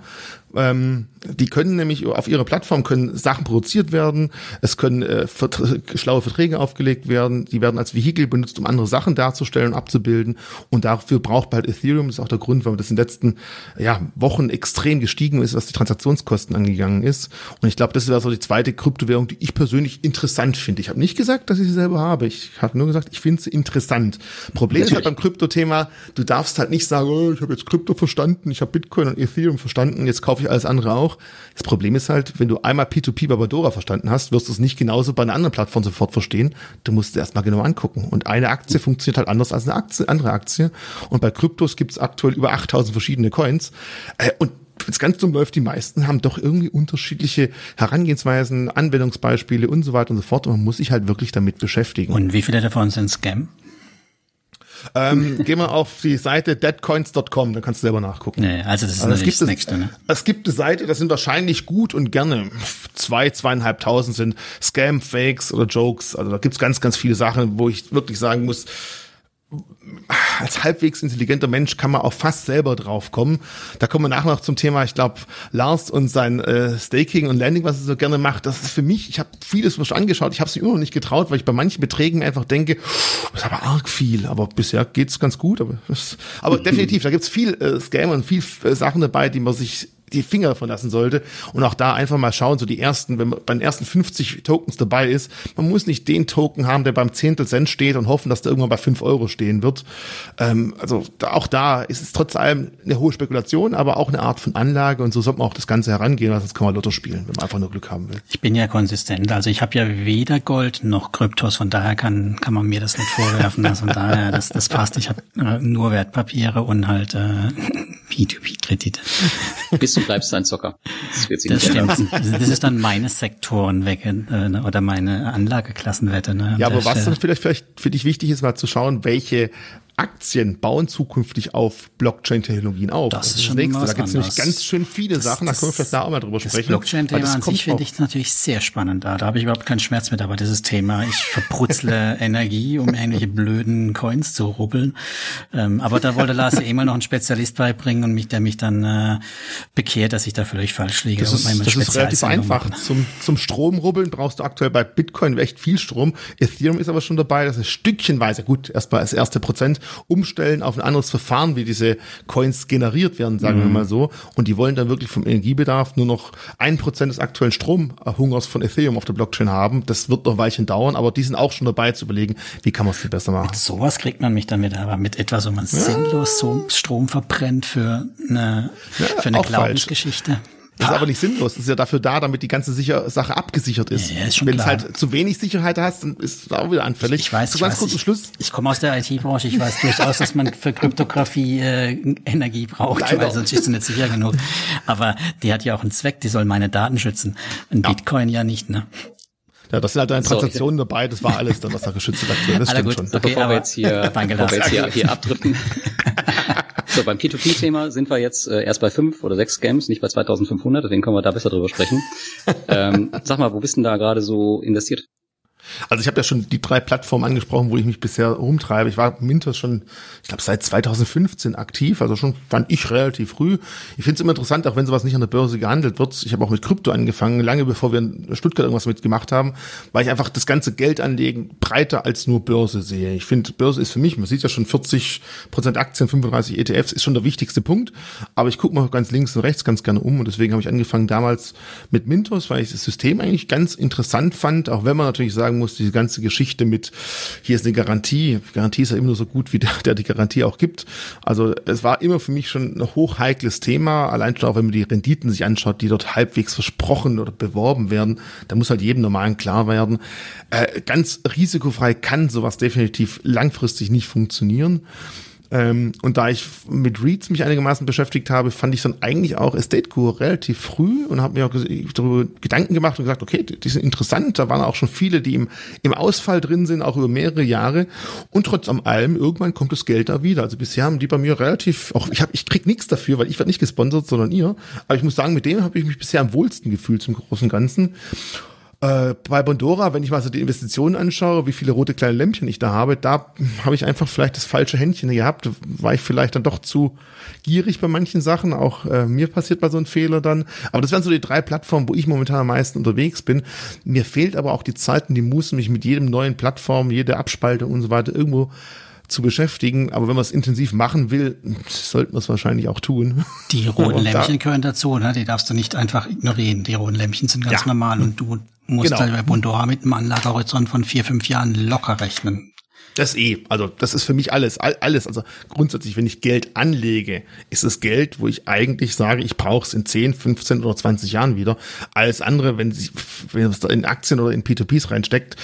Ähm, die können nämlich auf ihrer Plattform können Sachen produziert werden, es können äh, vert schlaue Verträge aufgelegt werden, die werden als Vehikel benutzt, um andere Sachen darzustellen und abzubilden. Und dafür braucht halt Ethereum. Das ist auch der Grund, warum das in den letzten ja, Wochen extrem gestiegen ist, was die Transaktionskosten angegangen ist. Und ich glaube, das ist also die zweite Kryptowährung, die ich persönlich interessant finde. Ich habe nicht gesagt, dass ich sie selber habe. Ich habe nur gesagt, ich finde sie interessant. Problem ist halt beim Kryptothema, du darfst halt nicht sagen, oh, ich habe jetzt Krypto verstanden, ich habe Bitcoin und Ethereum verstanden, jetzt kaufe ich alles andere auch. Das Problem ist halt, wenn du einmal P2P bei Badora verstanden hast, wirst du es nicht genauso bei einer anderen Plattform sofort verstehen. Du musst es erstmal genau angucken. Und eine Aktie funktioniert halt anders als eine Aktie, andere Aktie. Und bei Kryptos gibt es aktuell über 8000 verschiedene Coins. Äh, und wenn es ganz dumm läuft, die meisten haben doch irgendwie unterschiedliche Herangehensweisen, Anwendungsbeispiele und so weiter und so fort. Und man muss sich halt wirklich damit beschäftigen. Und wie viele davon sind Scam? Ähm, geh mal auf die Seite deadcoins.com, da kannst du selber nachgucken. Nee, also das ist also es das nächste. Ne? Es gibt eine Seite, das sind wahrscheinlich gut und gerne zwei, zweieinhalbtausend sind Scam, Fakes oder Jokes. Also da gibt's ganz, ganz viele Sachen, wo ich wirklich sagen muss, als halbwegs intelligenter Mensch kann man auch fast selber drauf kommen. Da kommen wir nachher noch zum Thema, ich glaube, Lars und sein äh, Staking und Landing, was er so gerne macht. Das ist für mich, ich habe vieles schon angeschaut, ich habe es immer noch nicht getraut, weil ich bei manchen Beträgen einfach denke, das ist aber arg viel, aber bisher geht's ganz gut. Aber, das, aber definitiv, da gibt's viel äh, Scam und viel äh, Sachen dabei, die man sich die Finger verlassen sollte. Und auch da einfach mal schauen, so die ersten, wenn man bei den ersten 50 Tokens dabei ist, man muss nicht den Token haben, der beim Zehntel Cent steht und hoffen, dass der irgendwann bei 5 Euro stehen wird. Ähm, also da, auch da ist es trotz allem eine hohe Spekulation, aber auch eine Art von Anlage und so sollte man auch das Ganze herangehen, weil sonst kann man Lotto spielen, wenn man einfach nur Glück haben will. Ich bin ja konsistent, also ich habe ja weder Gold noch Kryptos, von daher kann, kann man mir das nicht vorwerfen. Also von daher, das, das passt. Ich habe äh, nur Wertpapiere und halt äh, P2P-Kredite. Bist du bleibst ein Zocker. Das, das stimmt. Das ist dann meine Sektorenwette äh, oder meine Anlageklassenwette. Ne, ja, aber was dann vielleicht, vielleicht für dich wichtig ist, mal zu schauen, welche Aktien bauen zukünftig auf Blockchain-Technologien auf. Das, ist schon das nächste. Da gibt es nämlich ganz schön viele das, Sachen, da können wir vielleicht da auch mal drüber das sprechen. Blockchain-Thema an sich finde ich natürlich sehr spannend da. Da habe ich überhaupt keinen Schmerz mit, aber dieses Thema, ich verbrutzle Energie, um irgendwelche blöden Coins zu rubbeln. Ähm, aber da wollte Lars ja eh mal noch einen Spezialist beibringen und mich, der mich dann äh, bekehrt, dass ich da völlig falsch liege. Das ist, das ist relativ einfach. Zum, zum Stromrubbeln brauchst du aktuell bei Bitcoin echt viel Strom. Ethereum ist aber schon dabei, das ist stückchenweise, gut, erstmal als erste Prozent, umstellen auf ein anderes Verfahren, wie diese Coins generiert werden, sagen mhm. wir mal so. Und die wollen dann wirklich vom Energiebedarf nur noch ein Prozent des aktuellen Stromhungers von Ethereum auf der Blockchain haben. Das wird noch ein Weilchen dauern, aber die sind auch schon dabei zu überlegen, wie kann man es viel besser machen. Mit sowas kriegt man mich dann wieder, aber mit etwas, wo man ja. sinnlos so Strom verbrennt für eine, ja, für eine Glaubensgeschichte. Falsch. Das ist aber nicht sinnlos. Das ist ja dafür da, damit die ganze Sicher Sache abgesichert ist. Ja, ist schon Wenn es halt zu wenig Sicherheit hast, dann ist es auch wieder anfällig. Ich weiß, so ganz ich, kurz weiß, Schluss. Ich, ich komme aus der IT-Branche. Ich weiß durchaus, dass man für Kryptographie äh, Energie braucht, Leider. weil sonst ist sie nicht sicher genug. Aber die hat ja auch einen Zweck. Die soll meine Daten schützen. Ein ja. Bitcoin ja nicht, ne? Ja, das sind halt deine Transaktionen so, dabei, das war alles dann, was da geschützt wird. Das stimmt gut. schon. Okay, bevor wir jetzt hier, bevor wir jetzt hier, hier abdrücken. So, beim P2P-Thema sind wir jetzt äh, erst bei fünf oder sechs Scams, nicht bei 2500, deswegen können wir da besser drüber sprechen. ähm, sag mal, wo bist denn da gerade so investiert? Also ich habe ja schon die drei Plattformen angesprochen, wo ich mich bisher rumtreibe. Ich war Mintos schon, ich glaube, seit 2015 aktiv, also schon fand ich relativ früh. Ich finde es immer interessant, auch wenn sowas nicht an der Börse gehandelt wird. Ich habe auch mit Krypto angefangen, lange bevor wir in Stuttgart irgendwas mitgemacht haben, weil ich einfach das ganze Geldanlegen breiter als nur Börse sehe. Ich finde, Börse ist für mich, man sieht ja schon 40 Prozent Aktien, 35 ETFs, ist schon der wichtigste Punkt. Aber ich gucke mal ganz links und rechts ganz gerne um und deswegen habe ich angefangen damals mit Mintos, weil ich das System eigentlich ganz interessant fand, auch wenn man natürlich sagen muss, diese ganze Geschichte mit, hier ist eine Garantie. Garantie ist ja immer nur so gut, wie der, der die Garantie auch gibt. Also es war immer für mich schon ein hochheikles Thema. Allein schon auch, wenn man die Renditen sich anschaut, die dort halbwegs versprochen oder beworben werden, da muss halt jedem Normalen klar werden. Äh, ganz risikofrei kann sowas definitiv langfristig nicht funktionieren. Ähm, und da ich mit Reads mich einigermaßen beschäftigt habe, fand ich dann eigentlich auch Estate Core relativ früh und habe mir auch darüber Gedanken gemacht und gesagt, okay, die sind interessant. Da waren auch schon viele, die im, im Ausfall drin sind, auch über mehrere Jahre. Und trotz allem, irgendwann kommt das Geld da wieder. Also bisher haben die bei mir relativ, auch ich habe, ich krieg nichts dafür, weil ich werde nicht gesponsert, sondern ihr. Aber ich muss sagen, mit dem habe ich mich bisher am wohlsten gefühlt zum großen Ganzen. Äh, bei Bondora, wenn ich mal so die Investitionen anschaue, wie viele rote kleine Lämpchen ich da habe, da habe ich einfach vielleicht das falsche Händchen gehabt. War ich vielleicht dann doch zu gierig bei manchen Sachen. Auch äh, mir passiert mal so ein Fehler dann. Aber das wären so die drei Plattformen, wo ich momentan am meisten unterwegs bin. Mir fehlt aber auch die Zeit und die Muße, mich mit jedem neuen Plattform, jede Abspaltung und so weiter irgendwo zu beschäftigen. Aber wenn man es intensiv machen will, sollten wir es wahrscheinlich auch tun. Die roten Lämpchen gehören dazu, ne? Die darfst du nicht einfach ignorieren. Die roten Lämpchen sind ganz ja. normal und du musst genau. bei Bondora mit einem Anlagehorizont von vier, fünf Jahren locker rechnen. Das eh, also das ist für mich alles, alles. Also grundsätzlich, wenn ich Geld anlege, ist es Geld, wo ich eigentlich sage, ich brauche es in 10, 15 oder 20 Jahren wieder. Alles andere, wenn, sie, wenn es in Aktien oder in P2Ps reinsteckt,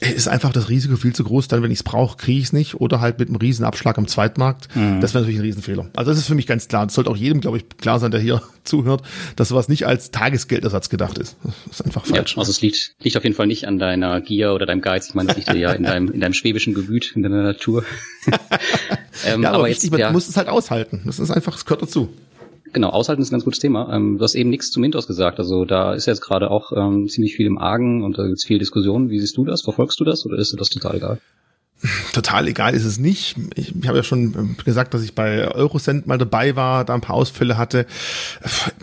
ist einfach das Risiko viel zu groß. Dann, wenn ich es brauche, kriege ich es nicht. Oder halt mit einem riesen Abschlag am Zweitmarkt. Mhm. Das wäre natürlich ein Riesenfehler. Also das ist für mich ganz klar. Das sollte auch jedem, glaube ich, klar sein, der hier zuhört, dass sowas nicht als Tagesgeldersatz gedacht ist. Das ist einfach falsch. Ja, also es liegt, liegt auf jeden Fall nicht an deiner Gier oder deinem Geiz. Ich meine, das liegt ja in deinem, in deinem schwäbischen Gefühl Gemüt, in deiner Natur. ähm, ja, aber, aber richtig, jetzt, man muss es halt aushalten. Das ist einfach, es gehört dazu. Genau, aushalten ist ein ganz gutes Thema. Ähm, du hast eben nichts zu Mintos gesagt. Also da ist jetzt gerade auch ähm, ziemlich viel im Argen und da gibt es viel Diskussion. Wie siehst du das? Verfolgst du das oder ist dir das total egal? Total egal ist es nicht. Ich, ich habe ja schon ähm, gesagt, dass ich bei Eurocent mal dabei war, da ein paar Ausfälle hatte.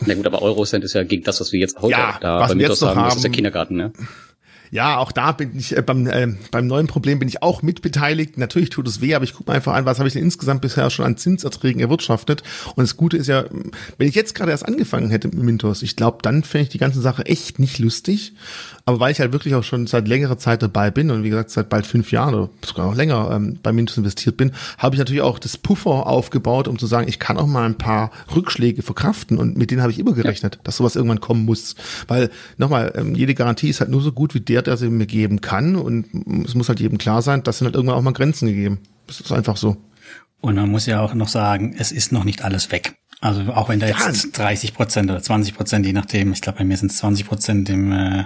Na gut, aber Eurocent ist ja gegen das, was wir jetzt heute Ja, da was bei jetzt noch haben, das ist der haben. Kindergarten, ne? Ja, auch da bin ich äh, beim, äh, beim neuen Problem bin ich auch mitbeteiligt. Natürlich tut es weh, aber ich gucke einfach an, was habe ich denn insgesamt bisher schon an Zinserträgen erwirtschaftet. Und das Gute ist ja, wenn ich jetzt gerade erst angefangen hätte mit Mintos, ich glaube, dann fände ich die ganze Sache echt nicht lustig. Aber weil ich halt wirklich auch schon seit längerer Zeit dabei bin und wie gesagt seit bald fünf Jahren oder sogar noch länger ähm, bei Mintos investiert bin, habe ich natürlich auch das Puffer aufgebaut, um zu sagen, ich kann auch mal ein paar Rückschläge verkraften und mit denen habe ich immer gerechnet, dass sowas irgendwann kommen muss. Weil nochmal, ähm, jede Garantie ist halt nur so gut wie der, der sie mir geben kann und es muss halt jedem klar sein, dass sind halt irgendwann auch mal Grenzen gegeben. Das ist einfach so. Und man muss ja auch noch sagen, es ist noch nicht alles weg. Also auch wenn da Ja. jetzt 30 Prozent oder 20 Prozent, je nachdem, ich glaube bei mir sind es 20 Prozent im äh,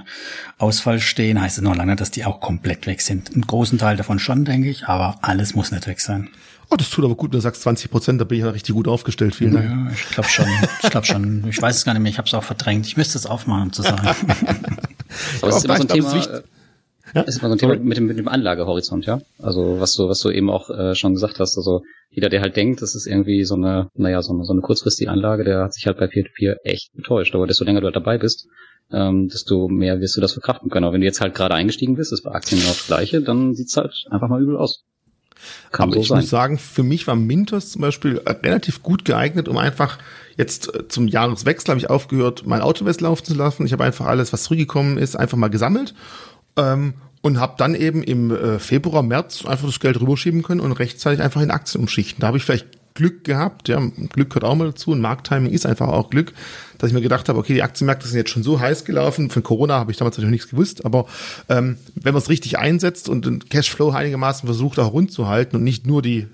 Ausfall stehen, heißt es noch lange, dass die auch komplett weg sind. Einen großen Teil davon schon, denke ich, aber alles muss nicht weg sein. Oh, das tut aber gut, wenn du sagst 20 Prozent, da bin ich ja richtig gut aufgestellt. Vielen Dank. Ja, ich glaube schon. Ich glaube schon. Ich weiß es gar nicht mehr. Ich habe es auch verdrängt. Ich müsste es aufmachen, um zu sagen. Aber es ist immer so ein Thema, äh, es ist immer so ein Thema mit dem, mit dem Anlagehorizont, ja. Also was du, was du eben auch äh, schon gesagt hast, also jeder, der halt denkt, das ist irgendwie so eine, naja, so eine, so eine kurzfristige Anlage, der hat sich halt bei Peer-to-Peer echt getäuscht. Aber desto länger du halt dabei bist, ähm, desto mehr wirst du das verkraften können. Aber wenn du jetzt halt gerade eingestiegen bist, ist bei Aktien genau das Gleiche, dann sieht's halt einfach mal übel aus. Kann Aber so ich sein. muss sagen, für mich war Mintos zum Beispiel äh, relativ gut geeignet, um einfach jetzt äh, zum Jahreswechsel habe ich aufgehört, mein Autowest laufen zu lassen. Ich habe einfach alles, was zurückgekommen ist, einfach mal gesammelt ähm, und habe dann eben im äh, Februar, März einfach das Geld rüberschieben können und rechtzeitig einfach in Aktien umschichten. Da habe ich vielleicht Glück gehabt, ja, Glück gehört auch mal dazu und Markttiming ist einfach auch Glück, dass ich mir gedacht habe, okay, die Aktienmärkte sind jetzt schon so heiß gelaufen, von Corona habe ich damals natürlich nichts gewusst, aber ähm, wenn man es richtig einsetzt und den Cashflow einigermaßen versucht auch rund zu halten und nicht nur die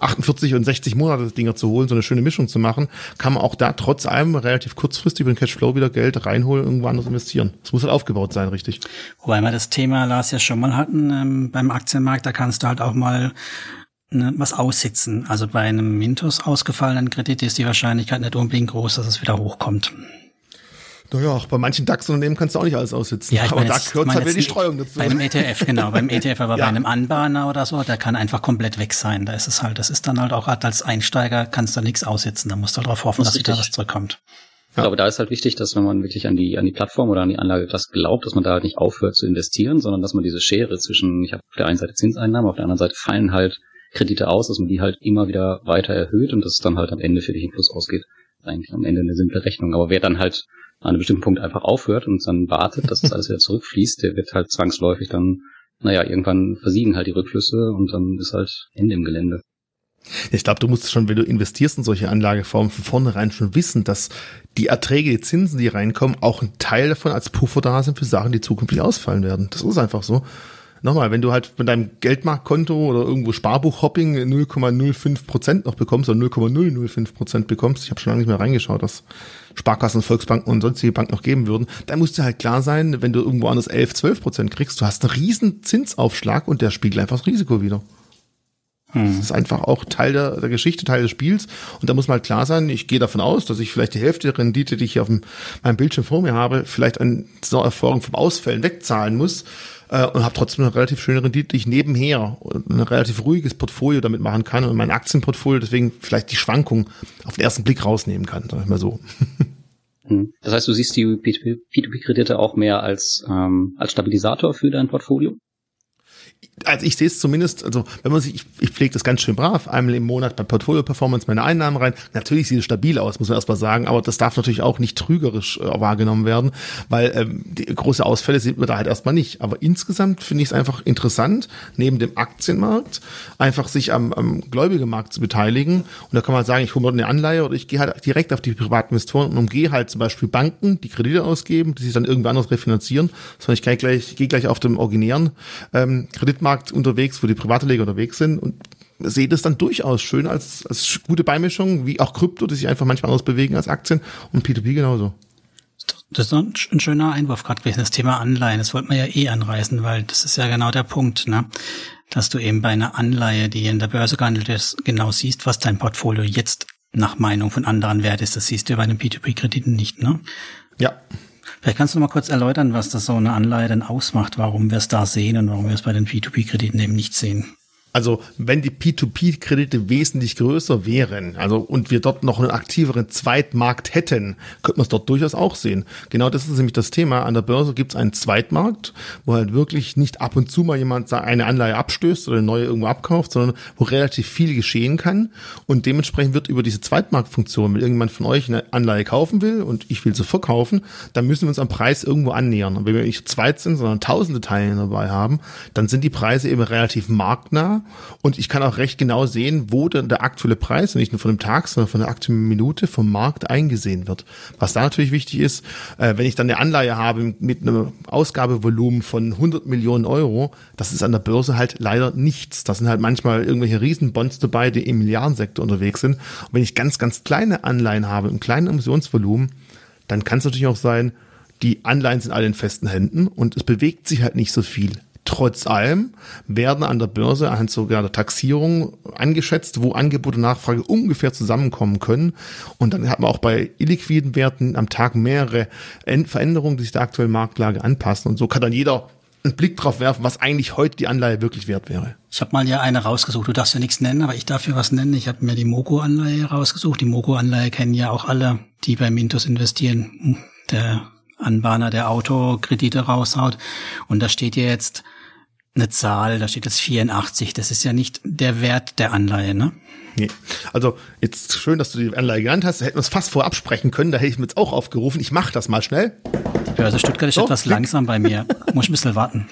48 und 60 Monate Dinger zu holen, so eine schöne Mischung zu machen, kann man auch da trotz allem relativ kurzfristig über den Cashflow wieder Geld reinholen irgendwo anders investieren. Es muss halt aufgebaut sein, richtig. Wobei wir das Thema, Lars, ja schon mal hatten ähm, beim Aktienmarkt, da kannst du halt auch mal ne, was aussitzen. Also bei einem Mintos ausgefallenen Kredit ist die Wahrscheinlichkeit nicht unbedingt groß, dass es wieder hochkommt. Naja, auch bei manchen DAX-Unternehmen kannst du auch nicht alles aussitzen. ich aber meine da jetzt- gehört halt wieder die Streuung dazu. Bei einem ETF, genau, beim ETF, aber Ja. bei einem Anbahner oder so, der kann einfach komplett weg sein. Da ist es halt, das ist dann halt auch als Einsteiger kannst du nichts aussitzen. Da musst du halt darauf hoffen, Das dass wieder richtig. was zurückkommt. Ich glaube, da ist halt wichtig, dass wenn man wirklich an die, an die Plattform oder an die Anlage das glaubt, dass man da halt nicht aufhört zu investieren, sondern dass man diese Schere zwischen, ich habe auf der einen Seite Zinseinnahmen, auf der anderen Seite fallen halt Kredite aus, dass man die halt immer wieder weiter erhöht und dass es dann halt am Ende für dich ein Plus ausgeht. Eigentlich am Ende eine simple Rechnung. Aber wer dann halt an einem bestimmten Punkt einfach aufhört und dann wartet, dass das alles wieder zurückfließt, der wird halt zwangsläufig dann, naja, irgendwann versiegen halt die Rückflüsse und dann ist halt Ende im Gelände. Ich glaube, du musst schon, wenn du investierst in solche Anlageformen, von vornherein schon wissen, dass die Erträge, die Zinsen, die reinkommen, auch ein Teil davon als Puffer da sind für Sachen, die zukünftig ausfallen werden. Das ist einfach so. Nochmal, wenn du halt mit deinem Geldmarktkonto oder irgendwo Sparbuchhopping 0,05 Prozent noch bekommst oder 0,005 Prozent bekommst, ich habe schon lange nicht mehr reingeschaut, dass Sparkassen, Volksbanken und sonstige Banken noch geben würden, dann muss dir halt klar sein, wenn du irgendwo anders 11, 12 Prozent kriegst, du hast einen riesen Zinsaufschlag und der spiegelt einfach das Risiko wieder. Das ist einfach auch Teil der, der Geschichte, Teil des Spiels. Und da muss man halt klar sein, ich gehe davon aus, dass ich vielleicht die Hälfte der Rendite, die ich hier auf dem, meinem Bildschirm vor mir habe, vielleicht an so Erfolgen vom Ausfällen wegzahlen muss äh, und habe trotzdem eine relativ schöne Rendite, die ich nebenher ein relativ ruhiges Portfolio damit machen kann und mein Aktienportfolio deswegen vielleicht die Schwankung auf den ersten Blick rausnehmen kann, sag ich mal so. Hm. Das heißt, du siehst die P2P-Kredite auch mehr als, ähm, als Stabilisator für dein Portfolio? Also ich sehe es zumindest, also wenn man sich, ich, ich pflege das ganz schön brav, einmal im Monat bei Portfolio Performance meine Einnahmen rein. Natürlich sieht es stabil aus, muss man erstmal sagen, aber das darf natürlich auch nicht trügerisch äh, wahrgenommen werden, weil ähm, die große Ausfälle sieht man da halt erstmal nicht. Aber insgesamt finde ich es einfach interessant, neben dem Aktienmarkt einfach sich am, am Gläubigemarkt zu beteiligen. Und da kann man sagen, ich hole mir eine Anleihe oder ich gehe halt direkt auf die Privatinvestoren und umgehe halt zum Beispiel Banken, die Kredite ausgeben, die sich dann irgendwie anders refinanzieren, sondern ich gehe gleich, gehe gleich auf dem originären ähm, Kreditmarkt unterwegs, wo die Privatanleger unterwegs sind und sehe das dann durchaus schön als, als gute Beimischung, wie auch Krypto, die sich einfach manchmal anders bewegen als Aktien und P2P genauso. Das ist ein, ein schöner Einwurf gerade gewesen, das Thema Anleihen. Das wollten wir ja eh anreißen, weil das ist ja genau der Punkt, ne? dass du eben bei einer Anleihe, die in der Börse gehandelt ist, genau siehst, was dein Portfolio jetzt nach Meinung von anderen wert ist. Das siehst du bei den P2P-Krediten nicht. Ne? Ja. Vielleicht kannst du mal kurz erläutern, was das so eine Anleihe denn ausmacht, warum wir es da sehen und warum wir es bei den P2P-Krediten eben nicht sehen. Also wenn die P2P-Kredite wesentlich größer wären, also und wir dort noch einen aktiveren Zweitmarkt hätten, könnte man es dort durchaus auch sehen. Genau das ist nämlich das Thema. An der Börse gibt es einen Zweitmarkt, wo halt wirklich nicht ab und zu mal jemand eine Anleihe abstößt oder eine neue irgendwo abkauft, sondern wo relativ viel geschehen kann. Und dementsprechend wird über diese Zweitmarktfunktion, wenn irgendjemand von euch eine Anleihe kaufen will und ich will sie verkaufen, dann müssen wir uns am Preis irgendwo annähern. Und wenn wir nicht zweit sind, sondern tausende Teilnehmer dabei haben, dann sind die Preise eben relativ marktnah und ich kann auch recht genau sehen, wo denn der aktuelle Preis, nicht nur von dem Tag, sondern von der aktuellen Minute vom Markt eingesehen wird. Was da natürlich wichtig ist, äh, wenn ich dann eine Anleihe habe mit einem Ausgabevolumen von 100 Millionen Euro, das ist an der Börse halt leider nichts. Das sind halt manchmal irgendwelche Riesenbonds dabei, die im Milliardensektor unterwegs sind. Und wenn ich ganz, ganz kleine Anleihen habe, im kleinen Emissionsvolumen, dann kann es natürlich auch sein, die Anleihen sind alle in festen Händen und es bewegt sich halt nicht so viel. Trotz allem werden an der Börse anhand sogar der Taxierung angeschätzt, wo Angebot und Nachfrage ungefähr zusammenkommen können. Und dann hat man auch bei illiquiden Werten am Tag mehrere Veränderungen, die sich der aktuellen Marktlage anpassen. Und so kann dann jeder einen Blick drauf werfen, was eigentlich heute die Anleihe wirklich wert wäre. Ich habe mal ja eine rausgesucht. Du darfst ja nichts nennen, aber ich darf ja was nennen. Ich habe mir die Moco-Anleihe rausgesucht. Die Moco-Anleihe kennen ja auch alle, die bei Mintos investieren. Der Anbahner, der Autokredite raushaut. Und da steht ja jetzt eine Zahl, da steht jetzt 84. Das ist ja nicht der Wert der Anleihe, ne? Nee. Also jetzt schön, dass du die Anleihe genannt hast. Da hätten wir es fast vorab sprechen können. Da hätte ich mir jetzt auch aufgerufen. Ich mache das mal schnell. Die Börse Stuttgart ist so, etwas klick. langsam bei mir. Muss ich ein bisschen warten.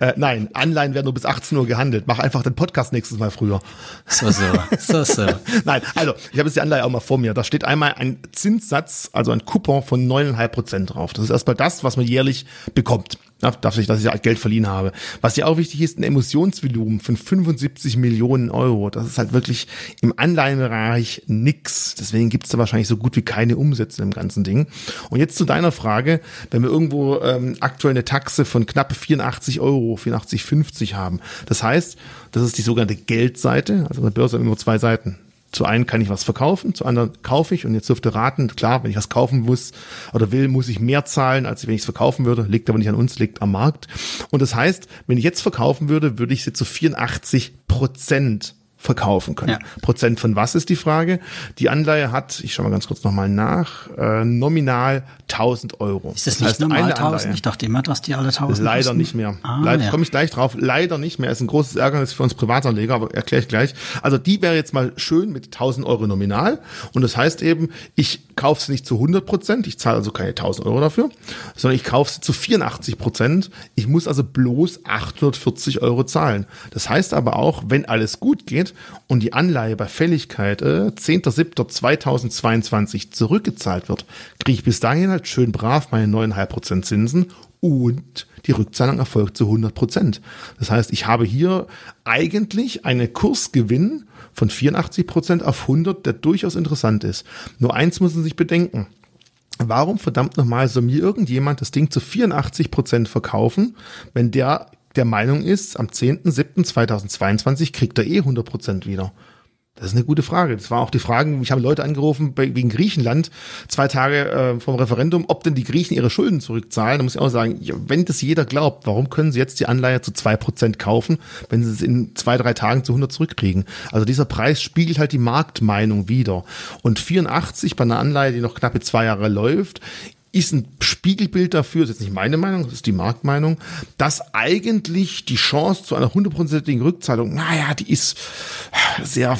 Äh, nein, Anleihen werden nur bis 18 Uhr gehandelt. Mach einfach den Podcast nächstes Mal früher. So, so, so, so. nein, also, ich habe jetzt die Anleihe auch mal vor mir. Da steht einmal ein Zinssatz, also ein Coupon von 9,5 Prozent drauf. Das ist erstmal das, was man jährlich bekommt. Ja, darf ich, dass ich Geld verliehen habe. Was ja auch wichtig ist, ein Emissionsvolumen von 75 Millionen Euro. Das ist halt wirklich im Anleihenbereich nix. Deswegen gibt's da wahrscheinlich so gut wie keine Umsätze im ganzen Ding. Und jetzt zu deiner Frage, wenn wir irgendwo ähm, aktuell eine Taxe von knapp 84 Euro, 84,50 haben. Das heißt, das ist die sogenannte Geldseite. Also eine Börse hat immer zwei Seiten zu einen kann ich was verkaufen, zu anderen kaufe ich und jetzt dürfte raten, klar, wenn ich was kaufen muss oder will, muss ich mehr zahlen, als wenn ich es verkaufen würde, liegt aber nicht an uns, liegt am Markt. Und das heißt, wenn ich jetzt verkaufen würde, würde ich sie zu 84 Prozent verkaufen können. Ja. Prozent von was ist die Frage? Die Anleihe hat, ich schaue mal ganz kurz nochmal nach, äh, nominal 1000 Euro. Ist das, das nicht normal 1000? Ich dachte immer, dass die alle 1000 Leider kosten. nicht mehr. Ah, Leider ja. komme ich gleich drauf. Leider nicht mehr. Ist ein großes Ärgernis für uns Privatanleger, aber erkläre ich gleich. Also die wäre jetzt mal schön mit 1000 Euro nominal. Und das heißt eben, ich kaufe sie nicht zu 100 Prozent. Ich zahle also keine 1000 Euro dafür, sondern ich kaufe sie zu 84 Prozent. Ich muss also bloß 840 Euro zahlen. Das heißt aber auch, wenn alles gut geht, und die Anleihe bei Fälligkeit äh, 10.07.2022 zurückgezahlt wird, kriege ich bis dahin halt schön brav meine 9,5% Zinsen und die Rückzahlung erfolgt zu 100%. Das heißt, ich habe hier eigentlich einen Kursgewinn von 84% auf 100, der durchaus interessant ist. Nur eins müssen Sie sich bedenken. Warum verdammt nochmal soll mir irgendjemand das Ding zu 84% verkaufen, wenn der der Meinung ist, am 10.07.2022 kriegt er eh 100% wieder. Das ist eine gute Frage. Das war auch die Frage, ich habe Leute angerufen wegen Griechenland, zwei Tage äh, vom Referendum, ob denn die Griechen ihre Schulden zurückzahlen. Da muss ich auch sagen, wenn das jeder glaubt, warum können sie jetzt die Anleihe zu zwei Prozent kaufen, wenn sie es in zwei, drei Tagen zu 100 zurückkriegen? Also dieser Preis spiegelt halt die Marktmeinung wider. Und 84 bei einer Anleihe, die noch knappe zwei Jahre läuft, ist ein Spiegelbild dafür, das ist jetzt nicht meine Meinung, das ist die Marktmeinung, dass eigentlich die Chance zu einer hundertprozentigen Rückzahlung, naja, die ist sehr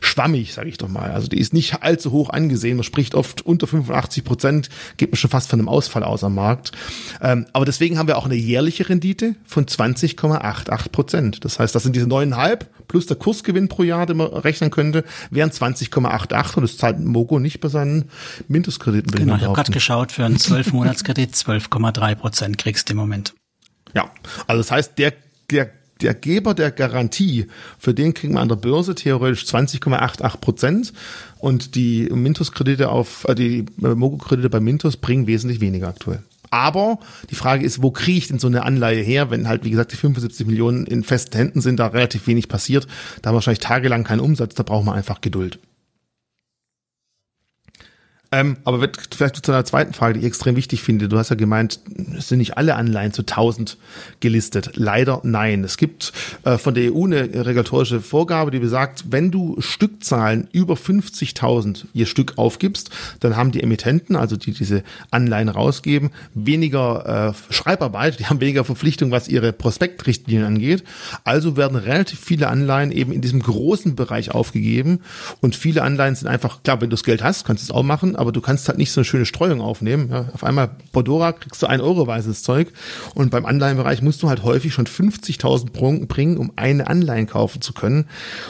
schwammig, sage ich doch mal. Also die ist nicht allzu hoch angesehen. Man spricht oft unter 85 Prozent, geht man schon fast von einem Ausfall aus am Markt. Ähm, aber deswegen haben wir auch eine jährliche Rendite von 20,88 Prozent. Das heißt, das sind diese neuneinhalb plus der Kursgewinn pro Jahr, den man rechnen könnte, wären 20,88 und das zahlt Mogo nicht bei seinen Mindestkrediten. Genau, ich habe gerade geschaut, für einen 12-Monatskredit 12,3 Prozent kriegst du im Moment. Ja, also das heißt, der, der der Geber der Garantie, für den kriegen wir an der Börse theoretisch 20,88 Prozent und die Mintos-Kredite auf, äh, die Mogo-Kredite bei Mintos bringen wesentlich weniger aktuell. Aber die Frage ist, wo kriege ich denn so eine Anleihe her, wenn halt, wie gesagt, die 75 Millionen in festen Händen sind, da relativ wenig passiert, da wahrscheinlich tagelang kein Umsatz, da braucht man einfach Geduld. Ähm, aber vielleicht zu einer zweiten Frage, die ich extrem wichtig finde. Du hast ja gemeint, es sind nicht alle Anleihen zu 1000 gelistet. Leider nein. Es gibt äh, von der EU eine regulatorische Vorgabe, die besagt, wenn du Stückzahlen über 50.000 je Stück aufgibst, dann haben die Emittenten, also die diese Anleihen rausgeben, weniger äh, Schreibarbeit, die haben weniger Verpflichtung, was ihre Prospektrichtlinien angeht. Also werden relativ viele Anleihen eben in diesem großen Bereich aufgegeben und viele Anleihen sind einfach, klar, wenn du das Geld hast, kannst du es auch machen, aber du kannst halt nicht so eine schöne Streuung aufnehmen. Ja, auf einmal Bordora kriegst du ein Euro weißes Zeug und beim Anleihenbereich musst du halt häufig schon 50.000 bringen, um eine Anleihen kaufen zu können.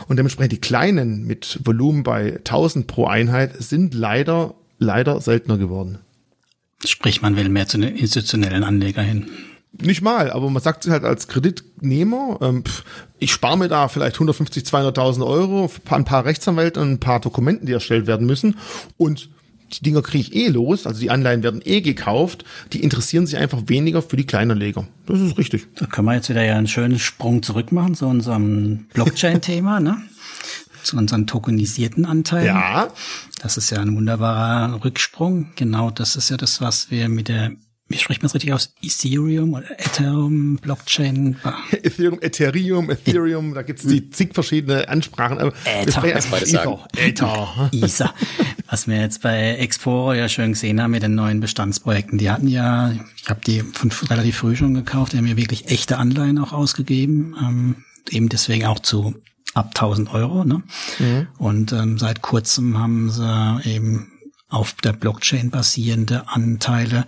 Und dementsprechend die kleinen mit Volumen bei 1000 pro Einheit sind leider, leider seltener geworden. Sprich, man will mehr zu den institutionellen Anleger hin. Nicht mal, aber man sagt sich halt als Kreditnehmer, ähm, pff, ich spare mir da vielleicht 150, 200.000 Euro, ein paar Rechtsanwälte und ein paar Dokumenten, die erstellt werden müssen und die Dinger kriege ich eh los, also die Anleihen werden eh gekauft, die interessieren sich einfach weniger für die Kleinanleger. Das ist richtig. Da können wir jetzt wieder ja einen schönen Sprung zurück machen zu unserem Blockchain-Thema, ne? Zu unseren tokenisierten Anteilen. Ja. Das ist ja ein wunderbarer Rücksprung. Genau das ist ja das, was wir mit der wie spricht man es richtig aus? Ethereum oder Ethereum, Blockchain? Ethereum, Ethereum, Ethereum, da gibt es die zig verschiedene Ansprachen. Ether. Das beides sagen. Ether. ISA. Was wir jetzt bei Expo ja schön gesehen haben mit den neuen Bestandsprojekten. Die hatten ja, ich habe die von relativ früh schon gekauft, die haben ja wirklich echte Anleihen auch ausgegeben. Ähm, eben deswegen auch zu ab 1000 Euro. Ne? Mhm. Und ähm, seit kurzem haben sie eben auf der Blockchain basierende Anteile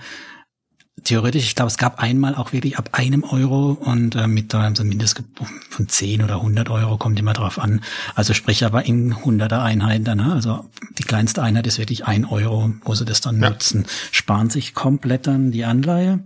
theoretisch, ich glaube, es gab einmal auch wirklich ab einem Euro und äh, mit da so Mindestgebot von 10 oder 100 Euro, kommt immer drauf an. Also sprich aber in 100er Einheiten dann, ne? also die kleinste Einheit ist wirklich ein Euro, wo sie das dann ja. nutzen. Sparen sich komplett dann die Anleihe.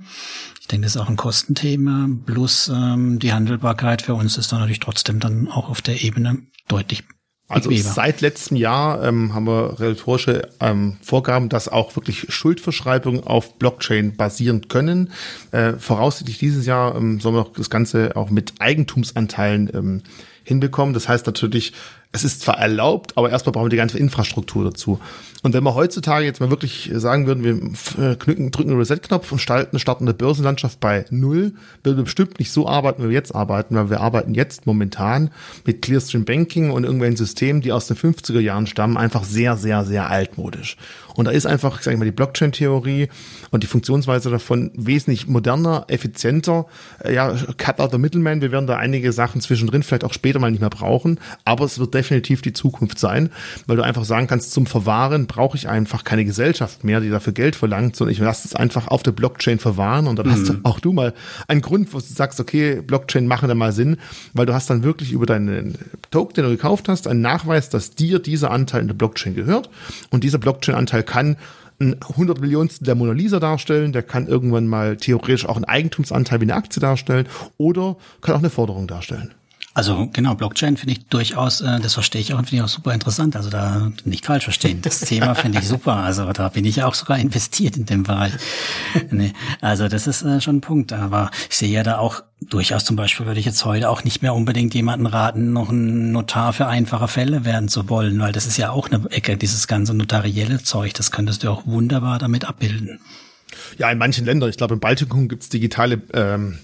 Ich denke, das ist auch ein Kostenthema. Plus ähm, die Handelbarkeit für uns ist dann natürlich trotzdem dann auch auf der Ebene deutlich also seit letztem Jahr ähm, haben wir regulatorische ähm, Vorgaben, dass auch wirklich Schuldverschreibungen auf Blockchain basieren können. Äh, voraussichtlich dieses Jahr ähm, sollen wir das Ganze auch mit Eigentumsanteilen ähm, hinbekommen. Das heißt natürlich, es ist zwar erlaubt, aber erstmal brauchen wir die ganze Infrastruktur dazu. Und wenn wir heutzutage jetzt mal wirklich sagen würden, wir äh, knücken, drücken einen Reset-Knopf und starten, starten eine Börsenlandschaft bei Null, würden wir bestimmt nicht so arbeiten, wie wir jetzt arbeiten, weil wir arbeiten jetzt momentan mit Clearstream Banking und irgendwelchen Systemen, die aus den 50er Jahren stammen, einfach sehr, sehr, sehr altmodisch. Und da ist einfach, sag ich mal, die Blockchain-Theorie und die Funktionsweise davon wesentlich moderner, effizienter. Äh, ja, cut out the middleman. Wir werden da einige Sachen zwischendrin vielleicht auch später mal nicht mehr brauchen. Aber es wird definitiv die Zukunft sein, weil du einfach sagen kannst, zum Verwahren brauche ich einfach keine Gesellschaft mehr, die dafür Geld verlangt, sondern ich lasse es einfach auf der Blockchain verwahren und dann mhm. hast du auch du mal einen Grund, wo du sagst, okay, Blockchain machen da mal Sinn, weil du hast dann wirklich über deinen Token, den du gekauft hast, einen Nachweis, dass dir dieser Anteil in der Blockchain gehört und dieser Blockchain-Anteil kann ein 100 Millionstel der Mona Lisa darstellen, der kann irgendwann mal theoretisch auch einen Eigentumsanteil wie eine Aktie darstellen oder kann auch eine Forderung darstellen. Also genau, Blockchain finde ich durchaus, äh, das verstehe ich auch, finde ich auch super interessant. Also da nicht falsch verstehen. Das Thema finde ich super. Also da bin ich auch sogar investiert in dem Bereich. nee, also das ist äh, schon ein Punkt. Aber ich sehe ja da auch durchaus zum Beispiel würde ich jetzt heute auch nicht mehr unbedingt jemanden raten, noch ein Notar für einfache Fälle werden zu wollen, weil das ist ja auch eine Ecke, dieses ganze notarielle Zeug. Das könntest du auch wunderbar damit abbilden. Ja, in manchen Ländern, ich glaube im Baltikum gibt's digitale ähm,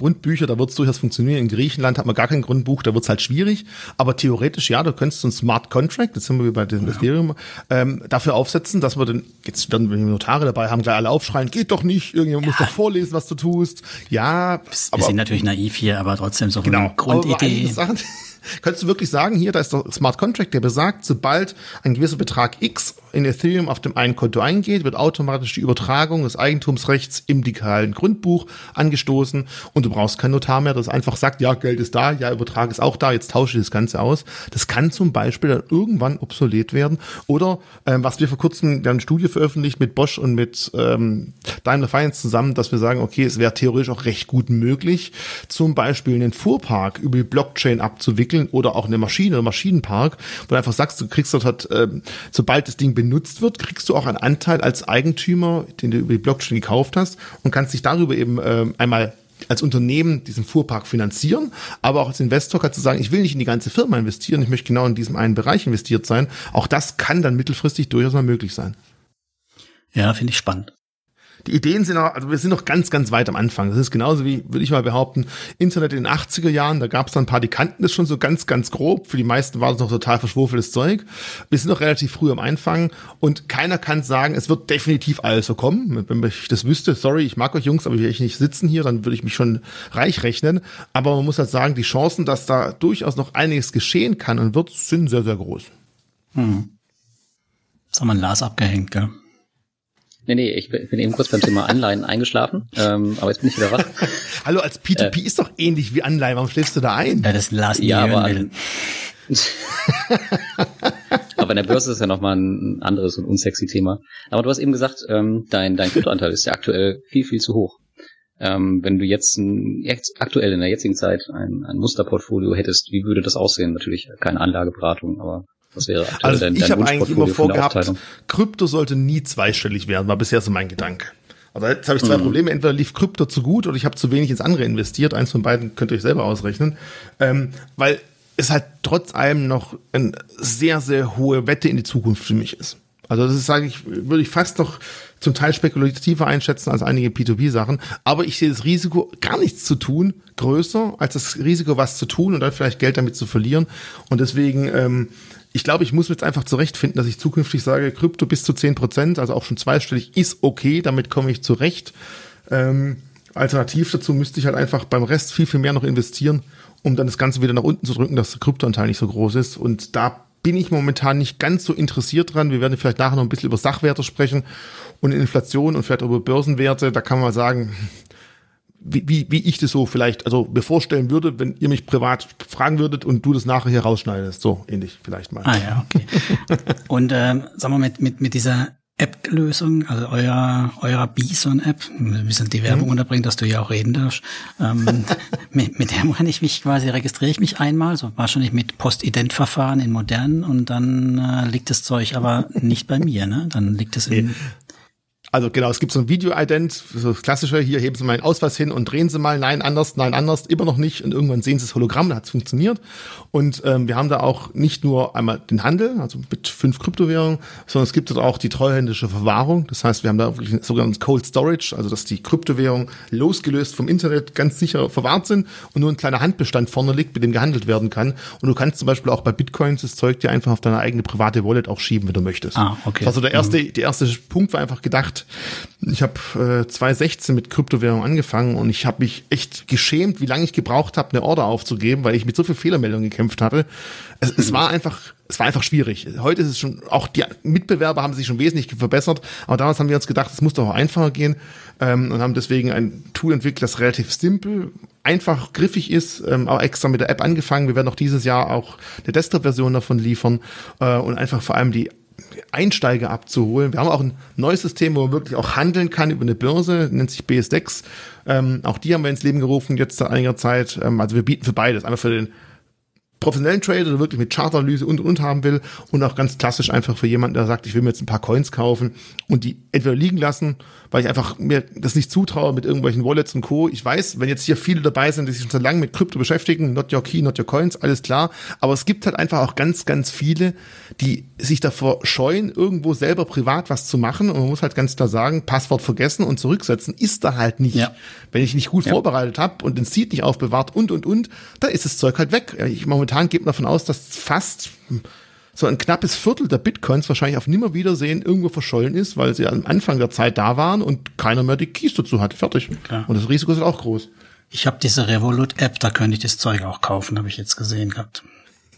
Grundbücher, da wird es durchaus funktionieren. In Griechenland hat man gar kein Grundbuch, da wird es halt schwierig. Aber theoretisch, ja, du könntest so ein Smart Contract, jetzt sind wir bei dem ja. Ethereum, ähm, dafür aufsetzen, dass wir dann, jetzt werden wir die Notare dabei haben, gleich alle aufschreien, geht doch nicht, irgendjemand ja. muss doch vorlesen, was du tust. Ja. Wir aber, sind natürlich naiv hier, aber trotzdem so genau, eine Grundidee. Sachen, Könntest du wirklich sagen, hier, da ist der Smart Contract, der besagt, sobald ein gewisser Betrag X in Ethereum auf dem einen Konto eingeht, wird automatisch die Übertragung des Eigentumsrechts im digitalen Grundbuch angestoßen und du brauchst keinen Notar mehr, das einfach sagt, ja, Geld ist da, ja, Übertrag ist auch da, jetzt tausche ich das Ganze aus. Das kann zum Beispiel dann irgendwann obsolet werden oder ähm, was wir vor kurzem eine Studie veröffentlicht mit Bosch und mit ähm, Daimler Finance zusammen, dass wir sagen, okay, es wäre theoretisch auch recht gut möglich, zum Beispiel einen Fuhrpark über die Blockchain abzuwickeln oder auch eine Maschine, einen Maschinenpark, wo du einfach sagst, du kriegst dort halt, ähm, sobald das Ding benutzt wird, kriegst du auch einen Anteil als Eigentümer, den du über die Blockchain gekauft hast und kannst dich darüber eben äh, einmal als Unternehmen diesen Fuhrpark finanzieren, aber auch als Investor kannst du sagen, ich will nicht in die ganze Firma investieren, ich möchte genau in diesem einen Bereich investiert sein. Auch das kann dann mittelfristig durchaus mal möglich sein. Ja, finde ich spannend die Ideen sind noch, also wir sind noch ganz, ganz weit am Anfang. Das ist genauso wie, würde ich mal behaupten, Internet in den 80er Jahren, da gab es dann ein paar, die kannten das schon so ganz, ganz grob. Für die meisten war das noch total verschwurfeltes Zeug. Wir sind noch relativ früh am Anfang und keiner kann sagen, es wird definitiv alles so kommen. Wenn ich das wüsste, sorry, ich mag euch Jungs, aber ich nicht sitzen hier, dann würde ich mich schon reich rechnen. Aber man muss halt sagen, die Chancen, dass da durchaus noch einiges geschehen kann und wird, sind sehr, sehr groß. Hm. Das haben wir Lars abgehängt, gell? Nee, nee, ich bin eben kurz beim Thema Anleihen eingeschlafen, ähm, aber jetzt bin ich wieder wach. Hallo, als P2P äh, ist doch ähnlich wie Anleihen, warum schläfst du da ein? Ja, das lass ja, aber, an, aber in der Börse ist ja nochmal ein anderes und unsexy Thema. Aber du hast eben gesagt, ähm, dein, dein Kryptoanteil ist ja aktuell viel, viel zu hoch. Ähm, wenn du jetzt, ein, jetzt aktuell in der jetzigen Zeit ein, ein Musterportfolio hättest, wie würde das aussehen? Natürlich keine Anlageberatung, aber was wäre also dein, ich habe eigentlich immer vorgehabt, Krypto sollte nie zweistellig werden, war bisher so mein Gedanke. Also jetzt habe ich zwei mhm. Probleme. Entweder lief Krypto zu gut oder ich habe zu wenig ins andere investiert. Eins von beiden könnt ihr euch selber ausrechnen. Ähm, weil es halt trotz allem noch eine sehr, sehr hohe Wette in die Zukunft für mich ist. Also das ist, sage ich, würde ich fast noch zum Teil spekulativer einschätzen als einige P2P-Sachen. Aber ich sehe das Risiko, gar nichts zu tun, größer als das Risiko, was zu tun und dann vielleicht Geld damit zu verlieren. Und deswegen ähm, ich glaube, ich muss jetzt einfach zurechtfinden, dass ich zukünftig sage, Krypto bis zu zehn Prozent, also auch schon zweistellig, ist okay, damit komme ich zurecht. Ähm, alternativ dazu müsste ich halt einfach beim Rest viel, viel mehr noch investieren, um dann das Ganze wieder nach unten zu drücken, dass der Kryptoanteil nicht so groß ist. Und da bin ich momentan nicht ganz so interessiert dran. Wir werden vielleicht nachher noch ein bisschen über Sachwerte sprechen und Inflation und vielleicht über Börsenwerte. Da kann man sagen, wie, wie, wie ich das so vielleicht, also mir vorstellen würde, wenn ihr mich privat fragen würdet und du das nachher hier rausschneidest. So ähnlich vielleicht mal. Ah ja, okay. und ähm, sagen wir mit, mit, mit dieser App-Lösung, also euer, eurer Bison-App, ein bisschen die Werbung mhm. unterbringen, dass du ja auch reden darfst. Ähm, mit, mit der kann ich mich quasi, registriere ich mich einmal, so wahrscheinlich mit Post-Ident-Verfahren in modernen und dann äh, liegt das Zeug aber nicht bei mir, ne? Dann liegt es in, also genau, es gibt so ein Video-Ident, so das klassische, hier heben Sie mal einen Ausweis hin und drehen Sie mal, nein, anders, nein, anders, immer noch nicht. Und irgendwann sehen Sie das Hologramm, da hat es funktioniert. Und ähm, wir haben da auch nicht nur einmal den Handel, also mit fünf Kryptowährungen, sondern es gibt dort auch die treuhändische Verwahrung. Das heißt, wir haben da wirklich ein sogenanntes Cold Storage, also dass die Kryptowährungen losgelöst vom Internet ganz sicher verwahrt sind und nur ein kleiner Handbestand vorne liegt, mit dem gehandelt werden kann. Und du kannst zum Beispiel auch bei Bitcoins das Zeug dir einfach auf deine eigene private Wallet auch schieben, wenn du möchtest. Ah, okay. Also der erste, mhm. der erste Punkt war einfach gedacht, ich habe äh, 2016 mit Kryptowährung angefangen und ich habe mich echt geschämt, wie lange ich gebraucht habe, eine Order aufzugeben, weil ich mit so viel Fehlermeldungen gekämpft hatte. Es, es war einfach es war einfach schwierig. Heute ist es schon, auch die Mitbewerber haben sich schon wesentlich verbessert, aber damals haben wir uns gedacht, es muss doch auch einfacher gehen ähm, und haben deswegen ein Tool entwickelt, das relativ simpel, einfach griffig ist, ähm, auch extra mit der App angefangen. Wir werden auch dieses Jahr auch eine Desktop-Version davon liefern äh, und einfach vor allem die Einsteiger abzuholen. Wir haben auch ein neues System, wo man wirklich auch handeln kann über eine Börse, nennt sich BSDEX. Ähm, auch die haben wir ins Leben gerufen jetzt seit einiger Zeit. Ähm, also wir bieten für beides. Einmal für den professionellen Trader, der wirklich mit Chartanalyse und und haben will und auch ganz klassisch einfach für jemanden, der sagt, ich will mir jetzt ein paar Coins kaufen und die entweder liegen lassen, weil ich einfach mir das nicht zutraue mit irgendwelchen Wallets und Co. Ich weiß, wenn jetzt hier viele dabei sind, die sich schon so lange mit Krypto beschäftigen, not your key, not your coins, alles klar, aber es gibt halt einfach auch ganz, ganz viele, die sich davor scheuen, irgendwo selber privat was zu machen und man muss halt ganz klar sagen, Passwort vergessen und zurücksetzen ist da halt nicht. Ja. Wenn ich nicht gut ja. vorbereitet habe und den Seed nicht aufbewahrt und und und, da ist das Zeug halt weg. Ich momentan momentan geht man davon aus, dass fast so ein knappes Viertel der Bitcoins wahrscheinlich auf Nimmerwiedersehen irgendwo verschollen ist, weil sie am Anfang der Zeit da waren und keiner mehr die Keys dazu hat. Fertig. Klar. Und das Risiko ist auch groß. Ich habe diese Revolut-App, da könnte ich das Zeug auch kaufen, habe ich jetzt gesehen gehabt.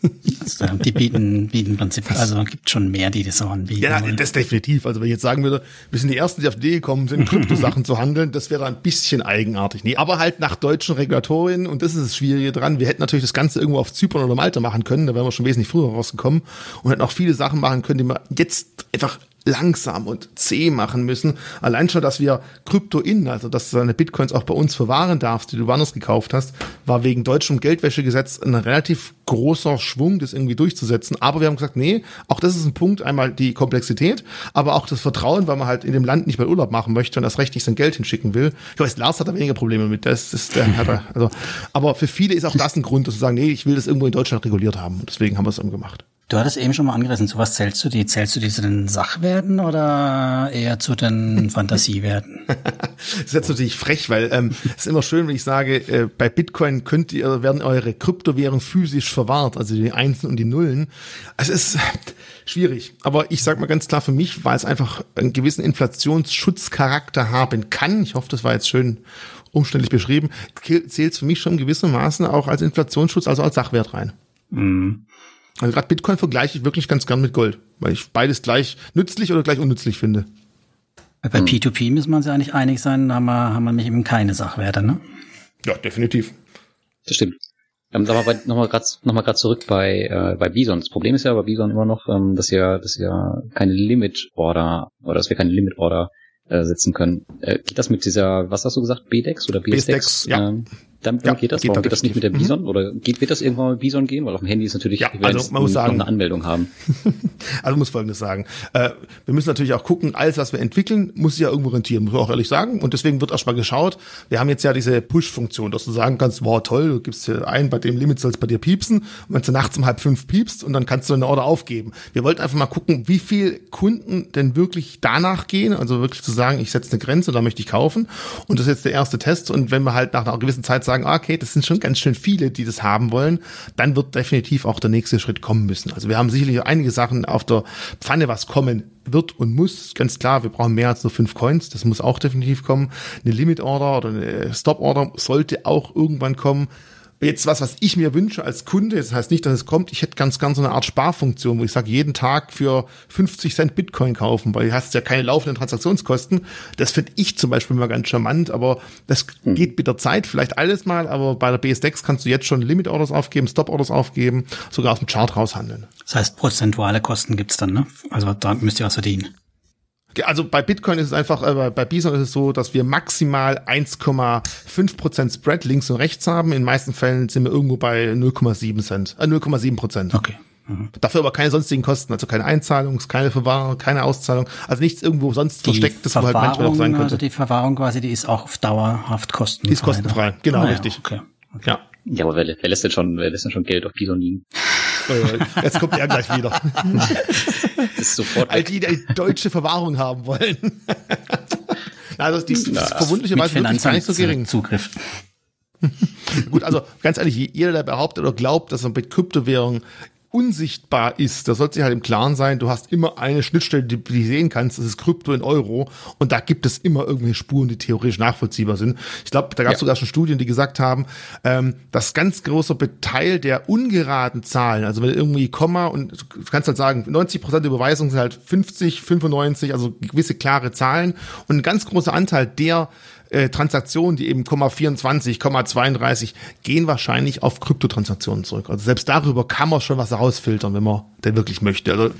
Also, die bieten, bieten im Prinzip, also man gibt schon mehr, die das auch anbieten. Ja, das definitiv. Also wenn ich jetzt sagen würde, wir sind die Ersten, die auf die Idee gekommen sind, Kryptosachen zu handeln, das wäre ein bisschen eigenartig. Nee, aber halt nach deutschen Regulatorien und das ist das Schwierige dran. Wir hätten natürlich das Ganze irgendwo auf Zypern oder Malta machen können, da wären wir schon wesentlich früher rausgekommen und hätten auch viele Sachen machen können, die man jetzt einfach langsam und zäh machen müssen. Allein schon, dass wir Krypto-In, also dass du deine Bitcoins auch bei uns verwahren darfst, die du woanders gekauft hast, war wegen deutschem Geldwäschegesetz eine relativ großer Schwung, das irgendwie durchzusetzen. Aber wir haben gesagt, nee, auch das ist ein Punkt, einmal die Komplexität, aber auch das Vertrauen, weil man halt in dem Land nicht mehr Urlaub machen möchte und das Recht nicht sein Geld hinschicken will. Ich weiß, Lars hat da weniger Probleme mit. Das ist der, hat er, also, aber für viele ist auch das ein Grund, dass sie sagen, nee, ich will das irgendwo in Deutschland reguliert haben. Deswegen haben wir es eben gemacht. Du hattest eben schon mal angerissen, zu was zählst du die? Zählst du die zu den Sachwerten oder eher zu den Fantasiewerten? das ist jetzt natürlich frech, weil ähm, es ist immer schön, wenn ich sage, äh, bei Bitcoin könnt ihr, werden eure Kryptowährungen physisch verwahrt, also die Einsen und die Nullen. Also es ist schwierig. Aber ich sage mal ganz klar für mich, weil es einfach einen gewissen Inflationsschutzcharakter haben kann. Ich hoffe, das war jetzt schön umständlich beschrieben. Zählt es für mich schon gewissermaßen auch als Inflationsschutz, also als Sachwert rein. Mhm. Also gerade Bitcoin vergleiche ich wirklich ganz gern mit Gold, weil ich beides gleich nützlich oder gleich unnützlich finde. Bei P2P müssen wir uns ja eigentlich einig sein, da haben wir, haben wir nämlich eben keine Sachwerte, ne? Ja, definitiv. Das stimmt. Ähm, da mal nochmal gerade noch mal grad zurück bei, äh, bei Bison. Das Problem ist ja bei Bison immer noch, ähm, dass wir, dass wir keine Limit Order oder dass wir keine Limit Order äh, setzen können. Äh, geht das mit dieser, was hast du gesagt, BDEX oder BSDEX? BSDEX ja. Ähm, damit ja, geht das? Geht Warum geht das nicht mit der Bison? Mhm. Oder geht, wird das irgendwann mit Bison gehen? Weil auf dem Handy ist natürlich, ja, also man muss sagen, eine Anmeldung haben. also muss Folgendes sagen. Äh, wir müssen natürlich auch gucken, alles, was wir entwickeln, muss sich ja irgendwo rentieren, muss man auch ehrlich sagen. Und deswegen wird erstmal geschaut. Wir haben jetzt ja diese Push-Funktion, dass du sagen kannst, wow, toll, du gibst hier ein, bei dem Limit soll es bei dir piepsen. Und wenn du nachts um halb fünf piepst und dann kannst du eine Order aufgeben. Wir wollten einfach mal gucken, wie viel Kunden denn wirklich danach gehen. Also wirklich zu sagen, ich setze eine Grenze, da möchte ich kaufen. Und das ist jetzt der erste Test. Und wenn wir halt nach einer gewissen Zeit sagen, ah, okay, das sind schon schon ganz schön viele, die das haben wollen, dann wird definitiv auch der nächste Schritt kommen müssen. Also wir haben sicherlich einige Sachen auf der Pfanne, was kommen wird und muss. Ganz klar, wir brauchen mehr als nur fünf Coins. Das muss auch definitiv kommen. Eine Limit Order oder eine Stop Order sollte auch irgendwann kommen jetzt was, was ich mir wünsche als Kunde, das heißt nicht, dass es kommt, ich hätte ganz, ganz so eine Art Sparfunktion, wo ich sage, jeden Tag für 50 Cent Bitcoin kaufen, weil du hast ja keine laufenden Transaktionskosten. Das finde ich zum Beispiel mal ganz charmant, aber das hm. geht mit der Zeit, vielleicht alles mal, aber bei der BSDEX kannst du jetzt schon Limit-Orders aufgeben, Stop-Orders aufgeben, sogar aus dem Chart raushandeln. Das heißt, prozentuale Kosten gibt's dann, ne? Also da müsst ihr was verdienen. Also bei Bitcoin ist es einfach, äh, bei Bison ist es so, dass wir maximal 1,5% Spread links und rechts haben. In den meisten Fällen sind wir irgendwo bei 0,7 Cent, äh, 0,7 Prozent. Okay. Mhm. Dafür aber keine sonstigen Kosten, also keine Einzahlung, keine Verwahrung, keine Auszahlung, also nichts irgendwo sonst die verstecktes, wo halt manchmal noch sein könnte. Also die Verwahrung quasi, die ist auch auf dauerhaft kostenfrei. Die ist kostenfrei, genau, ah, richtig. okay. okay. Ja. Ja, aber wer, wer lässt denn schon, wer lässt denn schon Geld auf Bison liegen? Jetzt kommt er gleich wieder. das ist sofort. All die, die deutsche Verwahrung haben wollen. also die Na, verwundlicherweise wirklich gar nicht so gering. Zugriff. Gut, also ganz ehrlich, jeder, der behauptet oder glaubt, dass er mit Kryptowährungen unsichtbar ist, da sollte sich halt im Klaren sein, du hast immer eine Schnittstelle, die du sehen kannst, das ist Krypto in Euro und da gibt es immer irgendwelche Spuren, die theoretisch nachvollziehbar sind. Ich glaube, da gab es ja. sogar schon Studien, die gesagt haben, ähm, dass ganz großer Teil der ungeraden Zahlen, also wenn irgendwie Komma und du kannst halt sagen, 90 Prozent der Überweisungen sind halt 50, 95, also gewisse klare Zahlen und ein ganz großer Anteil der äh, Transaktionen, die eben 0,24, 0,32 gehen wahrscheinlich auf Kryptotransaktionen zurück. Also selbst darüber kann man schon was herausfiltern, wenn man denn wirklich möchte. Also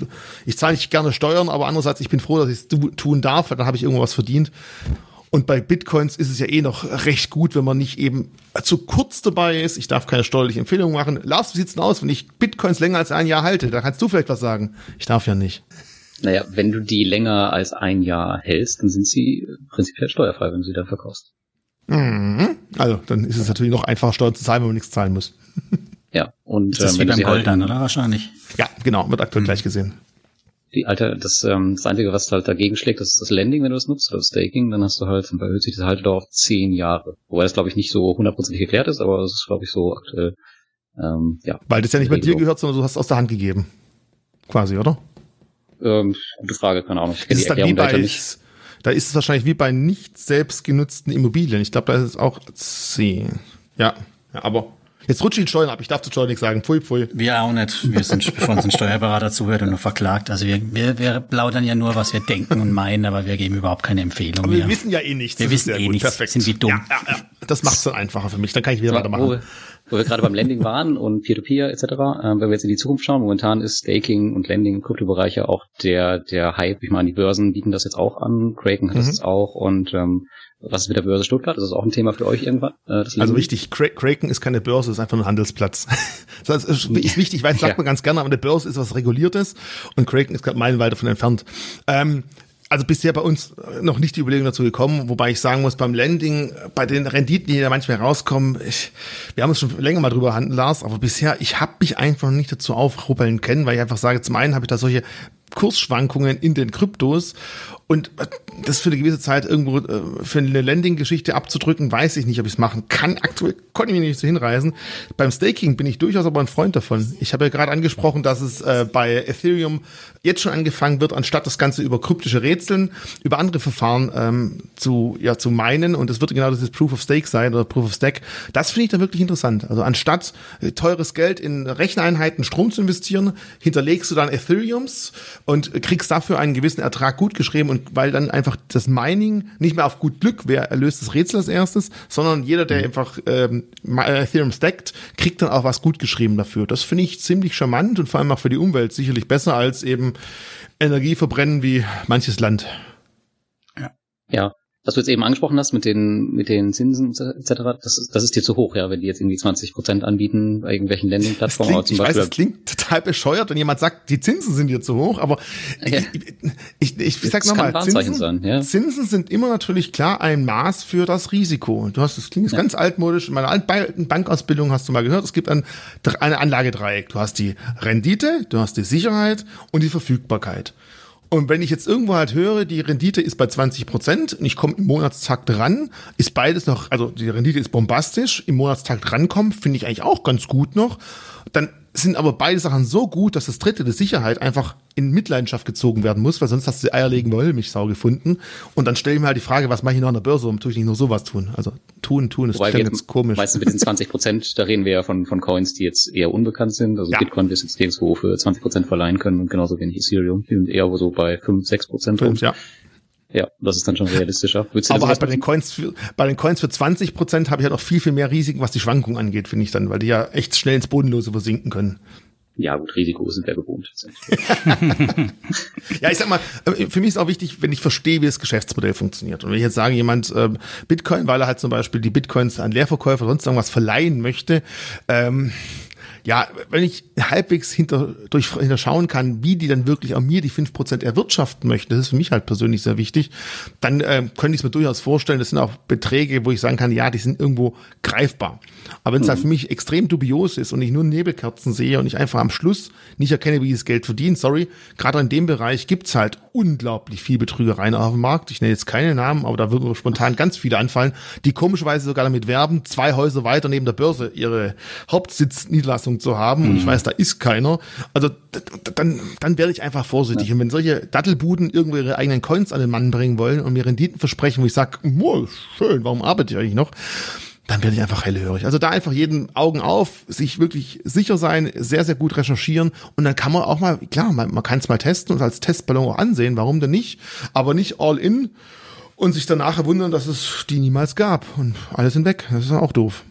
ich zahle nicht gerne Steuern, aber andererseits, ich bin froh, dass ich es tun darf, dann habe ich irgendwo was verdient. Und bei Bitcoins ist es ja eh noch recht gut, wenn man nicht eben zu kurz dabei ist. Ich darf keine steuerliche Empfehlung machen. Lars, wie sieht's denn aus, wenn ich Bitcoins länger als ein Jahr halte? Da kannst du vielleicht was sagen. Ich darf ja nicht. Naja, wenn du die länger als ein Jahr hältst, dann sind sie prinzipiell steuerfrei, wenn du sie dann verkaufst. Mhm. Also, dann ist es natürlich noch einfacher, Steuern zu zahlen, wenn man nichts zahlen muss. ja, und ist das ähm, wie beim Gold halt, dann, oder wahrscheinlich? Ja, genau, wird aktuell mhm. gleich gesehen. Die alte, das, ähm, das Einzige, was halt dagegen schlägt, das ist das Landing, wenn du das nutzt, oder das Staking, dann hast du halt, dann erhöht sich das Haltedauer auf zehn Jahre. Wobei das, glaube ich, nicht so hundertprozentig geklärt ist, aber das ist, glaube ich, so aktuell, ähm, ja. Weil das ja nicht bei dir gehört, sondern du hast aus der Hand gegeben. Quasi, oder? Ähm, gute Frage, keine Ahnung. Die Erklärung bei, nicht. Da ist es wahrscheinlich wie bei nicht selbst genutzten Immobilien. Ich glaube, da ist es auch C. Ja, ja aber Jetzt rutsche ich Steuern ab. Ich darf zu Steuern nichts sagen. Pfui, pfui. Wir auch nicht. Wir sind, bevor uns ein Steuerberater zuhört und nur verklagt. Also wir, wir, wir plaudern ja nur, was wir denken und meinen, aber wir geben überhaupt keine Empfehlung. Aber wir mehr. wissen ja eh nichts. Wir wissen eh gut. nichts. Perfekt. Sind wir dumm. Ja, ja, das macht's dann einfacher für mich. Dann kann ich wieder weitermachen. Wo, wir gerade beim Lending waren und Peer-to-Peer etc., äh, wenn wir jetzt in die Zukunft schauen, momentan ist Staking und Lending im Kryptobereich ja auch der, der Hype. Ich meine, die Börsen bieten das jetzt auch an, Kraken hat mhm. das jetzt auch und ähm, was ist mit der Börse Stuttgart? Ist das auch ein Thema für euch irgendwann? Äh, also wichtig, Kraken ist keine Börse, ist einfach ein Handelsplatz. das ist, ist wichtig, weil das sagt ja. man ganz gerne, aber eine Börse ist was Reguliertes und Kraken ist gerade meilenweit davon entfernt. Ähm, also bisher bei uns noch nicht die Überlegung dazu gekommen, wobei ich sagen muss, beim Landing, bei den Renditen, die da manchmal rauskommen, ich, wir haben uns schon länger mal drüber handeln, Lars, aber bisher, ich habe mich einfach nicht dazu aufruppeln können, weil ich einfach sage, zum einen habe ich da solche Kursschwankungen in den Kryptos und das für eine gewisse Zeit irgendwo äh, für eine Landing-Geschichte abzudrücken, weiß ich nicht, ob ich es machen kann. Aktuell konnte ich mich nicht so hinreisen. Beim Staking bin ich durchaus aber ein Freund davon. Ich habe ja gerade angesprochen, dass es äh, bei Ethereum jetzt schon angefangen wird, anstatt das Ganze über kryptische Rätseln, über andere Verfahren ähm, zu, ja, zu meinen. Und es wird genau dieses Proof of Stake sein oder Proof of Stack. Das finde ich da wirklich interessant. Also anstatt äh, teures Geld in Recheneinheiten Strom zu investieren, hinterlegst du dann Ethereums und kriegst dafür einen gewissen Ertrag gut geschrieben und weil dann einfach das Mining nicht mehr auf gut Glück, wer erlöst das Rätsel als erstes, sondern jeder, der mhm. einfach ähm, Ethereum stackt, kriegt dann auch was gut geschrieben dafür. Das finde ich ziemlich charmant und vor allem auch für die Umwelt sicherlich besser als eben Energie verbrennen wie manches Land. Ja. Ja, was du jetzt eben angesprochen hast mit den, mit den Zinsen etc., das, ist, das ist dir zu hoch, ja, wenn die jetzt irgendwie 20 Prozent anbieten bei irgendwelchen Landing-Plattformen. Klingt, ich Beispiel. weiß, es klingt total bescheuert, wenn jemand sagt, die Zinsen sind dir zu hoch, aber ja. ich, ich, ich, ich sag nochmal, Zinsen, sein, ja. Zinsen sind immer natürlich klar ein Maß für das Risiko. Du hast, das klingt ja. ganz altmodisch, in meiner alten Bankausbildung hast du mal gehört, es gibt ein, eine Anlagedreieck. Du hast die Rendite, du hast die Sicherheit und die Verfügbarkeit. Und wenn ich jetzt irgendwo halt höre, die Rendite ist bei 20 Prozent und ich komme im Monatstakt ran, ist beides noch, also die Rendite ist bombastisch, im Monatstakt rankommen, finde ich eigentlich auch ganz gut noch. Dann sind aber beide Sachen so gut, dass das dritte, die Sicherheit, einfach in Mitleidenschaft gezogen werden muss, weil sonst hast du die eierlegende Wollmilchsau gefunden. Und dann stelle ich mir halt die Frage, was mache ich noch an der Börse, um tue ich nicht nur sowas tun? Also tun, tun, ist jetzt komisch. Meistens mit den 20 Prozent, da reden wir ja von, von Coins, die jetzt eher unbekannt sind. Also ja. Bitcoin ist jetzt nirgendwo für 20 Prozent verleihen können und genauso wenig Ethereum. Die sind eher so bei 5, 6 Prozent. Ja. Ja, das ist dann schon realistischer. Aber halt bei den Coins für, bei den Coins für 20 Prozent habe ich halt noch viel, viel mehr Risiken, was die Schwankungen angeht, finde ich dann, weil die ja echt schnell ins Bodenlose versinken können. Ja, gut, Risiko sind wir gewohnt. ja, ich sag mal, äh, für mich ist auch wichtig, wenn ich verstehe, wie das Geschäftsmodell funktioniert. Und wenn ich jetzt sage, jemand ähm, Bitcoin, weil er halt zum Beispiel die Bitcoins an Leerverkäufer oder sonst irgendwas verleihen möchte, ähm, ja, wenn ich halbwegs hinter, durch, hinterschauen kann, wie die dann wirklich an mir die fünf Prozent erwirtschaften möchten, das ist für mich halt persönlich sehr wichtig, dann äh, könnte ich es mir durchaus vorstellen, das sind auch Beträge, wo ich sagen kann, ja, die sind irgendwo greifbar. Aber wenn es halt mhm. halt für mich extrem dubios ist und ich nur Nebelkerzen sehe und ich einfach am Schluss nicht erkenne, wie ich das Geld verdient, sorry, gerade in dem Bereich gibt's halt unglaublich viel Betrügereien auf dem Markt. Ich nenne jetzt keine Namen, aber da würden mir spontan ganz viele anfallen, die komischerweise sogar damit werben, zwei Häuser weiter neben der Börse ihre Hauptsitzniederlassung zu haben. Mhm. Und ich mhm. weiß, da ist keiner. Also dann, dann werde ich einfach vorsichtig. Ja. Und wenn solche Dattelbuden irgendwo ihre eigenen Coins an den Mann bringen wollen und mir Renditen versprechen, wo ich sage, schön, warum arbeite ich eigentlich noch? dann werde ich einfach hellhörig. Also da einfach jeden Augen auf, sich wirklich sicher sein, sehr, sehr gut recherchieren und dann kann man auch mal, klar, man, man kann es mal testen und als Testballon auch ansehen, warum denn nicht, aber nicht all in und sich danach wundern, dass es die niemals gab und alle sind weg. Das ist auch doof.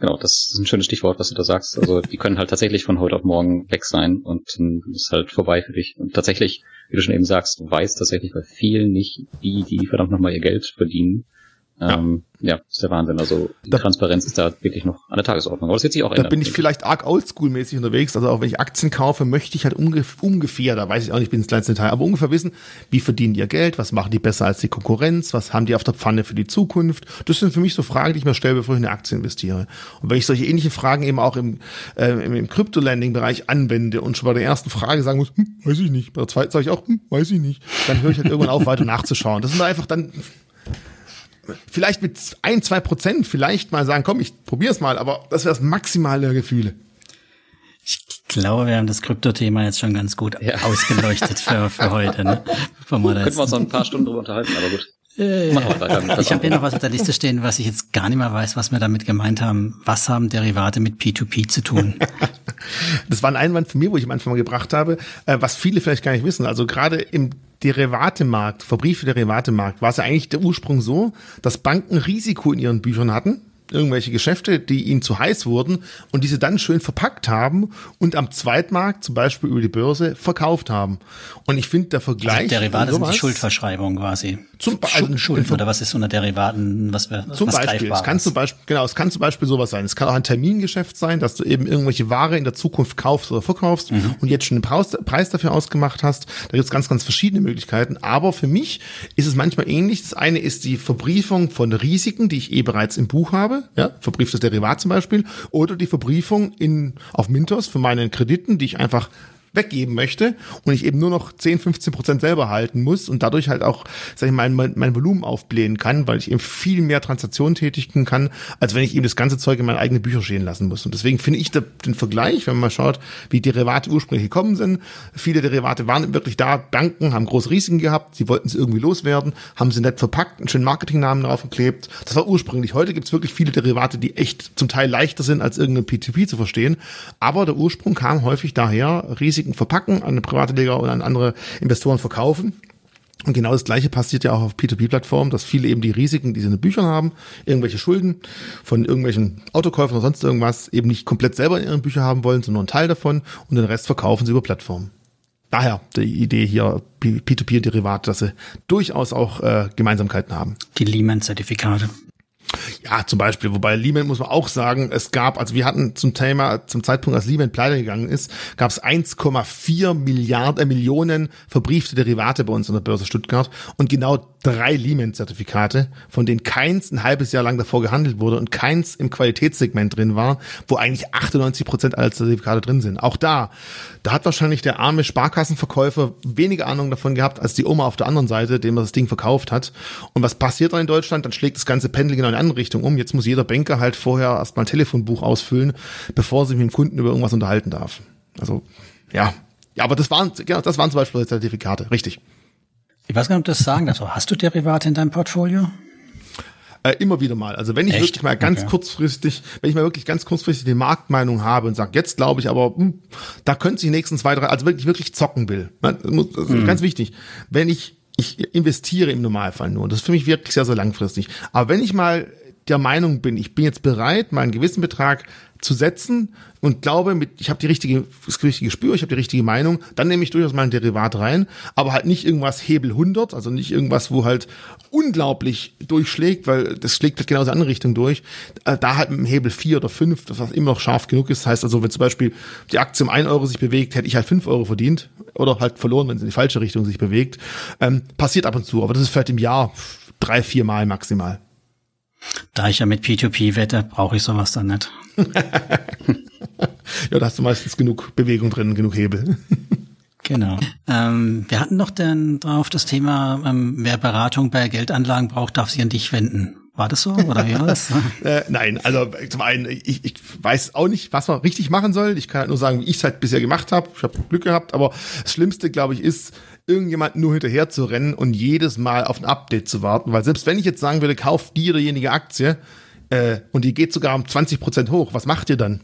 Genau, das ist ein schönes Stichwort, was du da sagst. Also die können halt tatsächlich von heute auf morgen weg sein und dann ist halt vorbei für dich. Und tatsächlich, wie du schon eben sagst, du weißt tatsächlich bei vielen nicht, wie die verdammt nochmal ihr Geld verdienen. Ähm, ja. ja, ist der Wahnsinn. Also die da, Transparenz ist da wirklich noch an der Tagesordnung. Aber das wird sich auch ändern. Da bin ich vielleicht arg oldschool-mäßig unterwegs. Also auch wenn ich Aktien kaufe, möchte ich halt ungef ungefähr, da weiß ich auch nicht, ich bin ins kleinste Detail, aber ungefähr wissen, wie verdienen die ihr Geld, was machen die besser als die Konkurrenz, was haben die auf der Pfanne für die Zukunft. Das sind für mich so Fragen, die ich mir stelle, bevor ich in eine Aktie investiere. Und wenn ich solche ähnlichen Fragen eben auch im, äh, im, im Crypto-Landing-Bereich anwende und schon bei der ersten Frage sagen muss, hm, weiß ich nicht, bei der zweiten sage ich auch, hm, weiß ich nicht, dann höre ich halt irgendwann auf, weiter nachzuschauen. Das sind einfach dann vielleicht mit ein, zwei Prozent vielleicht mal sagen, komm, ich probier's mal, aber das wäre das maximale Gefühle. Ich glaube, wir haben das Krypto-Thema jetzt schon ganz gut ja. ausgeleuchtet für, für heute. Ne? Können wir uns noch ein paar Stunden drüber unterhalten, aber gut. Äh, ich habe hier noch was auf der Liste stehen, was ich jetzt gar nicht mehr weiß, was wir damit gemeint haben. Was haben Derivate mit P2P zu tun? das war ein Einwand von mir, wo ich am Anfang mal gebracht habe, äh, was viele vielleicht gar nicht wissen. Also gerade im Derivatemarkt, Verbriefte Derivatemarkt, war es ja eigentlich der Ursprung so, dass Banken Risiko in ihren Büchern hatten. Irgendwelche Geschäfte, die ihnen zu heiß wurden und diese dann schön verpackt haben und am Zweitmarkt zum Beispiel über die Börse verkauft haben. Und ich finde der Vergleich. Also Derivate sind die Schuldverschreibung quasi. Zum also Schulden oder was ist unter Derivaten, was wir Zum was Beispiel, es kann zum Beispiel, genau, es kann zum Beispiel sowas sein. Es kann auch ein Termingeschäft sein, dass du eben irgendwelche Ware in der Zukunft kaufst oder verkaufst mhm. und jetzt schon einen Preis, Preis dafür ausgemacht hast. Da gibt es ganz, ganz verschiedene Möglichkeiten. Aber für mich ist es manchmal ähnlich. Das eine ist die Verbriefung von Risiken, die ich eh bereits im Buch habe, ja, verbrieftes Derivat zum Beispiel, oder die Verbriefung in, auf Mintos von meinen Krediten, die ich einfach weggeben möchte und ich eben nur noch 10, 15 Prozent selber halten muss und dadurch halt auch, sag ich mal, mein, mein Volumen aufblähen kann, weil ich eben viel mehr Transaktionen tätigen kann, als wenn ich eben das ganze Zeug in meine eigenen Bücher stehen lassen muss. Und deswegen finde ich den Vergleich, wenn man mal schaut, wie Derivate ursprünglich gekommen sind. Viele Derivate waren wirklich da, Banken haben große Risiken gehabt, sie wollten sie irgendwie loswerden, haben sie nett verpackt, einen schönen Marketingnamen draufgeklebt. Das war ursprünglich. Heute gibt es wirklich viele Derivate, die echt zum Teil leichter sind, als irgendein P2P zu verstehen. Aber der Ursprung kam häufig daher, Risiken Risiken verpacken, an private Leger oder an andere Investoren verkaufen. Und genau das Gleiche passiert ja auch auf P2P-Plattformen, dass viele eben die Risiken, die sie in den Büchern haben, irgendwelche Schulden von irgendwelchen Autokäufern oder sonst irgendwas, eben nicht komplett selber in ihren Büchern haben wollen, sondern nur einen Teil davon und den Rest verkaufen sie über Plattformen. Daher die Idee hier P2P-Derivate, dass sie durchaus auch äh, Gemeinsamkeiten haben. Die Lehman-Zertifikate. Ja, zum Beispiel, wobei Lehman muss man auch sagen, es gab, also wir hatten zum Thema, zum Zeitpunkt, als Lehman pleite gegangen ist, gab es 1,4 Milliarden, äh, Millionen verbriefte Derivate bei uns an der Börse Stuttgart und genau drei Lehman-Zertifikate, von denen keins ein halbes Jahr lang davor gehandelt wurde und keins im Qualitätssegment drin war, wo eigentlich 98 Prozent aller Zertifikate drin sind. Auch da, da hat wahrscheinlich der arme Sparkassenverkäufer weniger Ahnung davon gehabt als die Oma auf der anderen Seite, dem er das Ding verkauft hat. Und was passiert dann in Deutschland? Dann schlägt das ganze Pendel genau in die andere Richtung um. Jetzt muss jeder Banker halt vorher erstmal ein Telefonbuch ausfüllen, bevor sich mit dem Kunden über irgendwas unterhalten darf. Also, ja. Ja, aber das waren, ja, das waren zum Beispiel Zertifikate, richtig. Ich weiß gar nicht, ob du das sagen darfst, aber hast du Derivate in deinem Portfolio? Äh, immer wieder mal. Also wenn ich Echt? wirklich mal ganz okay. kurzfristig, wenn ich mal wirklich ganz kurzfristig die Marktmeinung habe und sage, jetzt glaube ich aber, hm, da könnte sich die nächsten zwei, drei, also wirklich, wirklich zocken will. Das ist mhm. ganz wichtig. Wenn ich, ich investiere im Normalfall nur. Das ist für mich wirklich sehr, sehr langfristig. Aber wenn ich mal der Meinung bin, ich bin jetzt bereit, mal einen gewissen Betrag zu setzen und glaube, mit, ich habe die richtige, das richtige Gespür, ich habe die richtige Meinung, dann nehme ich durchaus mal ein Derivat rein, aber halt nicht irgendwas Hebel 100, also nicht irgendwas, wo halt unglaublich durchschlägt, weil das schlägt halt genau in die andere Richtung durch. Äh, da halt mit einem Hebel 4 oder 5, das was immer noch scharf genug ist. Das heißt also, wenn zum Beispiel die Aktie um 1 Euro sich bewegt, hätte ich halt 5 Euro verdient oder halt verloren, wenn sie in die falsche Richtung sich bewegt. Ähm, passiert ab und zu, aber das ist vielleicht im Jahr drei, vier Mal maximal. Da ich ja mit P2P wette, brauche ich sowas dann nicht. ja, da hast du meistens genug Bewegung drin, genug Hebel. Genau. Ähm, wir hatten noch dann drauf das Thema, ähm, wer Beratung bei Geldanlagen braucht, darf sich an dich wenden. War das so oder wie war das? äh, nein, also zum einen, ich, ich weiß auch nicht, was man richtig machen soll. Ich kann halt nur sagen, wie ich es halt bisher gemacht habe. Ich habe Glück gehabt, aber das Schlimmste, glaube ich, ist, irgendjemand nur hinterher zu rennen und jedes Mal auf ein Update zu warten. Weil selbst wenn ich jetzt sagen würde, kauf die oder jenige Aktie äh, und die geht sogar um 20 Prozent hoch, was macht ihr dann?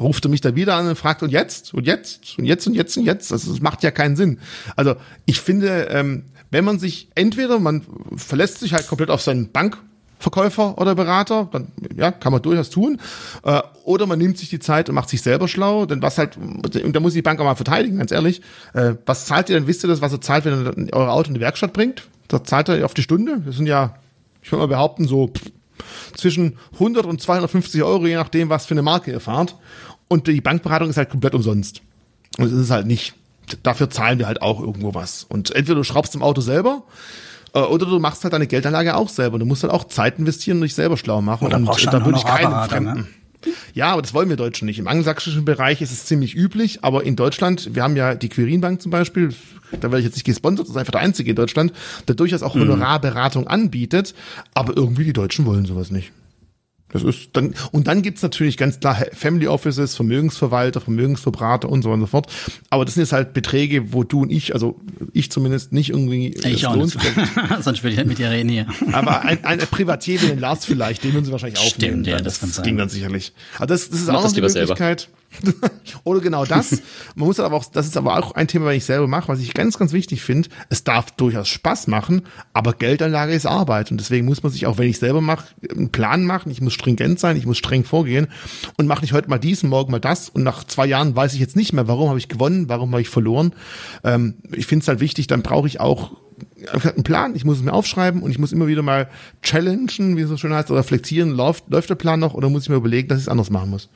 Ruft ihr mich da wieder an und fragt, und jetzt? Und jetzt? Und jetzt und jetzt und jetzt? Also, das macht ja keinen Sinn. Also, ich finde, ähm, wenn man sich entweder, man verlässt sich halt komplett auf seinen Bank, Verkäufer oder Berater, dann ja, kann man durchaus tun. Äh, oder man nimmt sich die Zeit und macht sich selber schlau, denn was halt, und da muss die Bank auch mal verteidigen, ganz ehrlich. Äh, was zahlt ihr denn? Wisst ihr das, was ihr zahlt, wenn ihr euer Auto in die Werkstatt bringt? Da zahlt ihr auf die Stunde. Das sind ja, ich würde mal behaupten, so zwischen 100 und 250 Euro, je nachdem, was für eine Marke ihr fahrt. Und die Bankberatung ist halt komplett umsonst. Und es ist halt nicht. Dafür zahlen wir halt auch irgendwo was. Und entweder du schraubst im Auto selber, oder du machst halt deine Geldanlage auch selber. Du musst halt auch Zeit investieren und dich selber schlau machen. Oder und da würde ich keinen Fremden. Ne? Ja, aber das wollen wir Deutschen nicht. Im angelsächsischen Bereich ist es ziemlich üblich, aber in Deutschland, wir haben ja die Quirinbank zum Beispiel, da werde ich jetzt nicht gesponsert, das ist einfach der einzige in Deutschland, der durchaus auch mhm. Honorarberatung anbietet, aber irgendwie die Deutschen wollen sowas nicht. Das ist dann, und dann gibt's natürlich ganz klar Family Offices, Vermögensverwalter, Vermögensverbrater und so weiter und so fort. Aber das sind jetzt halt Beträge, wo du und ich, also ich zumindest nicht irgendwie. Ich auch nicht. Sonst würde ich nicht mit dir reden hier. Aber ein, ein Privatier wie den Lars vielleicht, den würden sie wahrscheinlich aufnehmen. Stimmt, ja, das, das ging dann sicherlich. Aber das, das ist Mach auch noch die Möglichkeit. Selber Oder genau das. Man muss aber auch, das ist aber auch ein Thema, was ich selber mache, was ich ganz, ganz wichtig finde. Es darf durchaus Spaß machen, aber Geldanlage ist Arbeit. Und deswegen muss man sich auch, wenn ich selber mache, einen Plan machen. Ich muss stringent sein, ich muss streng vorgehen und mache nicht heute mal diesen, morgen mal das. Und nach zwei Jahren weiß ich jetzt nicht mehr, warum habe ich gewonnen, warum habe ich verloren. Ähm, ich finde es halt wichtig, dann brauche ich auch einen Plan, ich muss es mir aufschreiben und ich muss immer wieder mal challengen, wie es so schön heißt, oder reflektieren, läuft, läuft der Plan noch oder muss ich mir überlegen, dass ich es anders machen muss.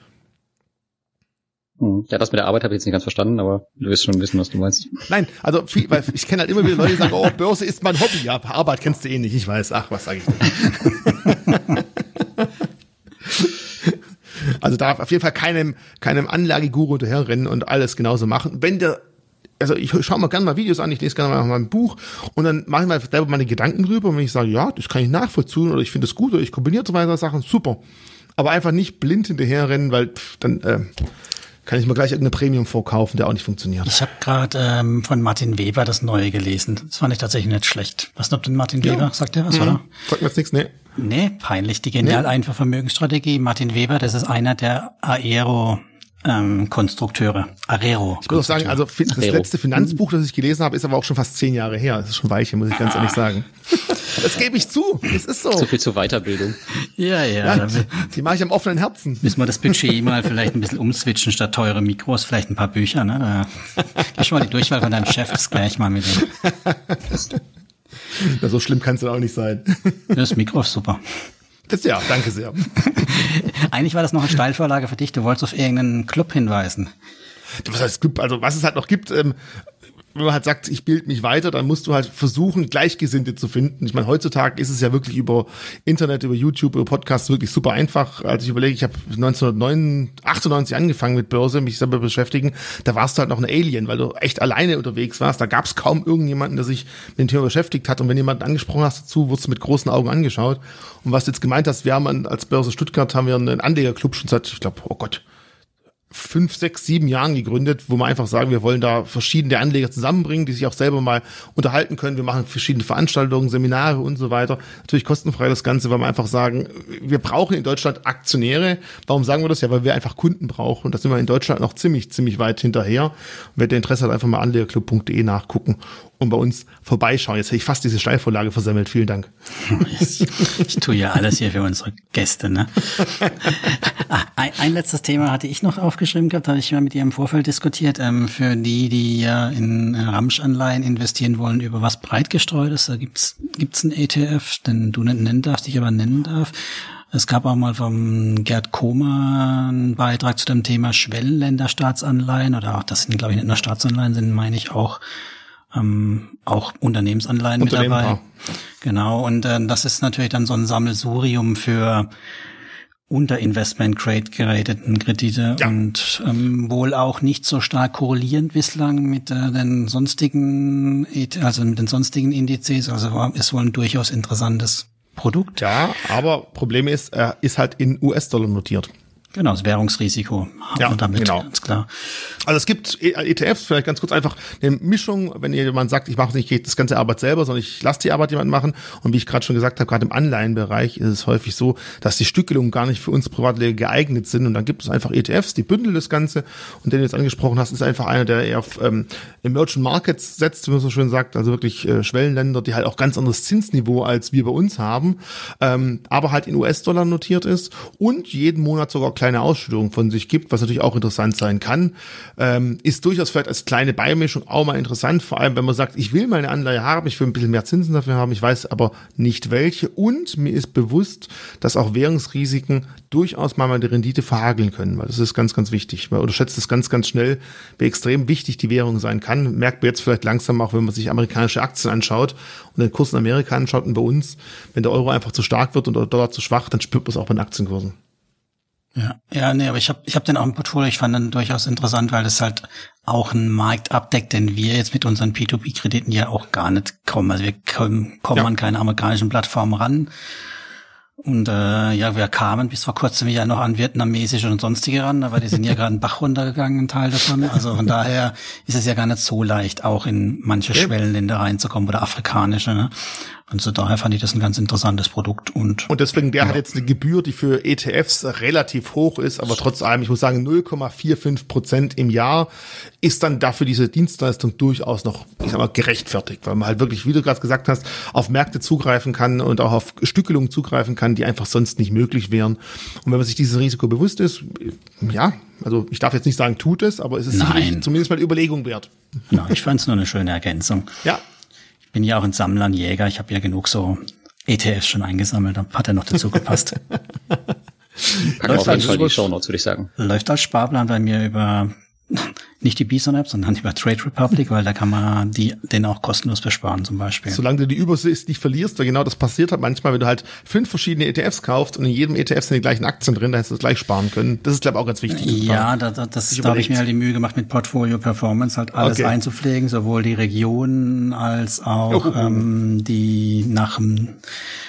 Hm. Ja, das mit der Arbeit habe ich jetzt nicht ganz verstanden, aber du wirst schon wissen, was du meinst. Nein, also viel, weil ich kenne halt immer wieder Leute, die sagen, oh, Börse ist mein Hobby. Ja, Arbeit kennst du eh nicht. Ich weiß, ach, was sage ich denn? also darf auf jeden Fall keinem, keinem Anlageguru hinterherrennen und alles genauso machen. Wenn der also ich schaue mir gerne mal Videos an, ich lese gerne mal ein Buch und dann mache ich mal selber meine Gedanken drüber und wenn ich sage, ja, das kann ich nachvollziehen oder ich finde es gut oder ich kombiniere zwei Sachen, super. Aber einfach nicht blind hinterherrennen, weil pff, dann äh, kann ich mir gleich irgendeine Premium vorkaufen, der auch nicht funktioniert. Ich habe gerade ähm, von Martin Weber das Neue gelesen. Das fand ich tatsächlich nicht schlecht. Was noch denn Martin ja. Weber? Sagt er was, mhm. oder? Sagt mir jetzt nichts, nee. Nee, peinlich. Die genial nee. einfach Vermögensstrategie. Martin Weber, das ist einer der Aero ähm, Konstrukteure. Arero. Ich muss auch sagen, also das Arero. letzte Finanzbuch, das ich gelesen habe, ist aber auch schon fast zehn Jahre her. Das ist schon weiche, muss ich ganz ehrlich sagen. Das gebe ich zu. Das ist so. Zu viel zur Weiterbildung. Ja, ja. ja die mache ich am offenen Herzen. Müssen wir das Budget mal vielleicht ein bisschen umswitchen statt teure Mikros, vielleicht ein paar Bücher, ne? Da gib schon mal die Durchwahl von deinem Chef das gleich mal mit dem. Ja, so schlimm kann es dann auch nicht sein. Das Mikro ist super. Das, ja, danke sehr. Eigentlich war das noch eine Steilvorlage für dich. Du wolltest auf irgendeinen Club hinweisen. Was heißt Club? Also was es halt noch gibt, ähm, wenn man halt sagt, ich bilde mich weiter, dann musst du halt versuchen, Gleichgesinnte zu finden. Ich meine, heutzutage ist es ja wirklich über Internet, über YouTube, über Podcasts wirklich super einfach. Also ich überlege, ich habe 1998 angefangen mit Börse, mich selber beschäftigen. Da warst du halt noch ein Alien, weil du echt alleine unterwegs warst. Da gab es kaum irgendjemanden, der sich mit dem Thema beschäftigt hat. Und wenn jemand angesprochen hast dazu, wurdest du mit großen Augen angeschaut. Und was du jetzt gemeint hast, wir haben als Börse Stuttgart haben wir einen Anlegerclub schon seit, ich glaube, oh Gott, fünf, sechs, sieben Jahren gegründet, wo wir einfach sagen, wir wollen da verschiedene Anleger zusammenbringen, die sich auch selber mal unterhalten können. Wir machen verschiedene Veranstaltungen, Seminare und so weiter. Natürlich kostenfrei das Ganze, weil wir einfach sagen, wir brauchen in Deutschland Aktionäre. Warum sagen wir das? Ja, weil wir einfach Kunden brauchen. Und da sind wir in Deutschland noch ziemlich, ziemlich weit hinterher. Wer der Interesse hat, einfach mal anlegerclub.de nachgucken und bei uns vorbeischauen. Jetzt hätte ich fast diese Steilvorlage versemmelt. Vielen Dank. Ich, ich tue ja alles hier für unsere Gäste. Ne? ah, ein, ein, letztes Thema hatte ich noch aufgeschrieben gehabt, hatte ich mal mit ihr im Vorfeld diskutiert. Ähm, für die, die ja in Ramsch-Anleihen investieren wollen, über was breit gestreut ist, da gibt's gibt's einen ETF, den du nicht nennen darfst, ich aber nennen darf. Es gab auch mal vom Gerd Koma einen Beitrag zu dem Thema Schwellenländerstaatsanleihen oder auch, das sind, glaube ich, nicht nur Staatsanleihen, sind, meine ich, auch ähm, auch Unternehmensanleihen mit dabei. Genau, und äh, das ist natürlich dann so ein Sammelsurium für unter Investment Grade gerateten Kredite ja. und ähm, wohl auch nicht so stark korrelierend bislang mit äh, den sonstigen, also mit den sonstigen Indizes. Also ist wohl ein durchaus interessantes Produkt. Ja, aber Problem ist, er ist halt in US-Dollar notiert. Genau, das Währungsrisiko haben ja, wir damit, genau. ganz klar. Also es gibt ETFs, vielleicht ganz kurz einfach eine Mischung, wenn jemand sagt, ich mache nicht das ganze Arbeit selber, sondern ich lasse die Arbeit jemand machen. Und wie ich gerade schon gesagt habe, gerade im Anleihenbereich ist es häufig so, dass die Stückelungen gar nicht für uns Privatleger geeignet sind. Und dann gibt es einfach ETFs, die bündeln das Ganze. Und den du jetzt angesprochen hast, ist einfach einer, der eher auf ähm, Emerging Markets setzt, wie man so schön sagt, also wirklich äh, Schwellenländer, die halt auch ganz anderes Zinsniveau als wir bei uns haben, ähm, aber halt in US-Dollar notiert ist und jeden Monat sogar kleine Ausschüttungen von sich gibt, was natürlich auch interessant sein kann, ähm, ist durchaus vielleicht als kleine Beimischung auch mal interessant, vor allem wenn man sagt, ich will meine Anleihe haben, ich will ein bisschen mehr Zinsen dafür haben, ich weiß aber nicht welche und mir ist bewusst, dass auch Währungsrisiken durchaus mal meine Rendite verhageln können, weil das ist ganz, ganz wichtig. Man unterschätzt es ganz, ganz schnell, wie extrem wichtig die Währung sein kann. Merkt man jetzt vielleicht langsam auch, wenn man sich amerikanische Aktien anschaut und den Kurs in Amerika anschaut und bei uns, wenn der Euro einfach zu stark wird und der Dollar zu schwach, dann spürt man es auch bei den Aktienkursen. Ja, ja, nee, aber ich habe ich hab den auch im Portfolio, ich fand den durchaus interessant, weil das halt auch einen Markt abdeckt, den wir jetzt mit unseren P2P-Krediten ja auch gar nicht kommen. Also wir kommen, kommen ja. an keine amerikanischen Plattformen ran. Und äh, ja, wir kamen bis vor kurzem ja noch an vietnamesische und sonstige ran, aber die sind ja gerade einen Bach runtergegangen, ein Teil davon. Also von daher ist es ja gar nicht so leicht, auch in manche Schwellenländer reinzukommen oder afrikanische. Ne? Und so daher fand ich das ein ganz interessantes Produkt und. Und deswegen, der ja. hat jetzt eine Gebühr, die für ETFs relativ hoch ist, aber trotz allem, ich muss sagen, 0,45 Prozent im Jahr ist dann dafür diese Dienstleistung durchaus noch, ich sag mal, gerechtfertigt, weil man halt wirklich, wie du gerade gesagt hast, auf Märkte zugreifen kann und auch auf Stückelungen zugreifen kann, die einfach sonst nicht möglich wären. Und wenn man sich dieses Risiko bewusst ist, ja, also ich darf jetzt nicht sagen, tut es, aber es ist zumindest mal Überlegung wert. Ja, ich fand es nur eine schöne Ergänzung. Ja, bin ja auch ein Sammler, ein Jäger. Ich habe ja genug so ETFs schon eingesammelt. Hat er noch dazu gepasst. läuft, als, die Shownotes, würde ich sagen. läuft als Sparplan bei mir über nicht die Bison-App, sondern über Trade Republic, weil da kann man die, den auch kostenlos besparen zum Beispiel. Solange du die Übersicht nicht verlierst, weil genau das passiert hat manchmal, wenn du halt fünf verschiedene ETFs kaufst und in jedem ETF sind die gleichen Aktien drin, da hättest du es gleich sparen können. Das ist, glaube ich, auch ganz wichtig. Ja, da, da, das, da habe ich mir halt die Mühe gemacht, mit Portfolio Performance halt alles okay. einzupflegen, sowohl die Regionen als auch oh. ähm, die nach dem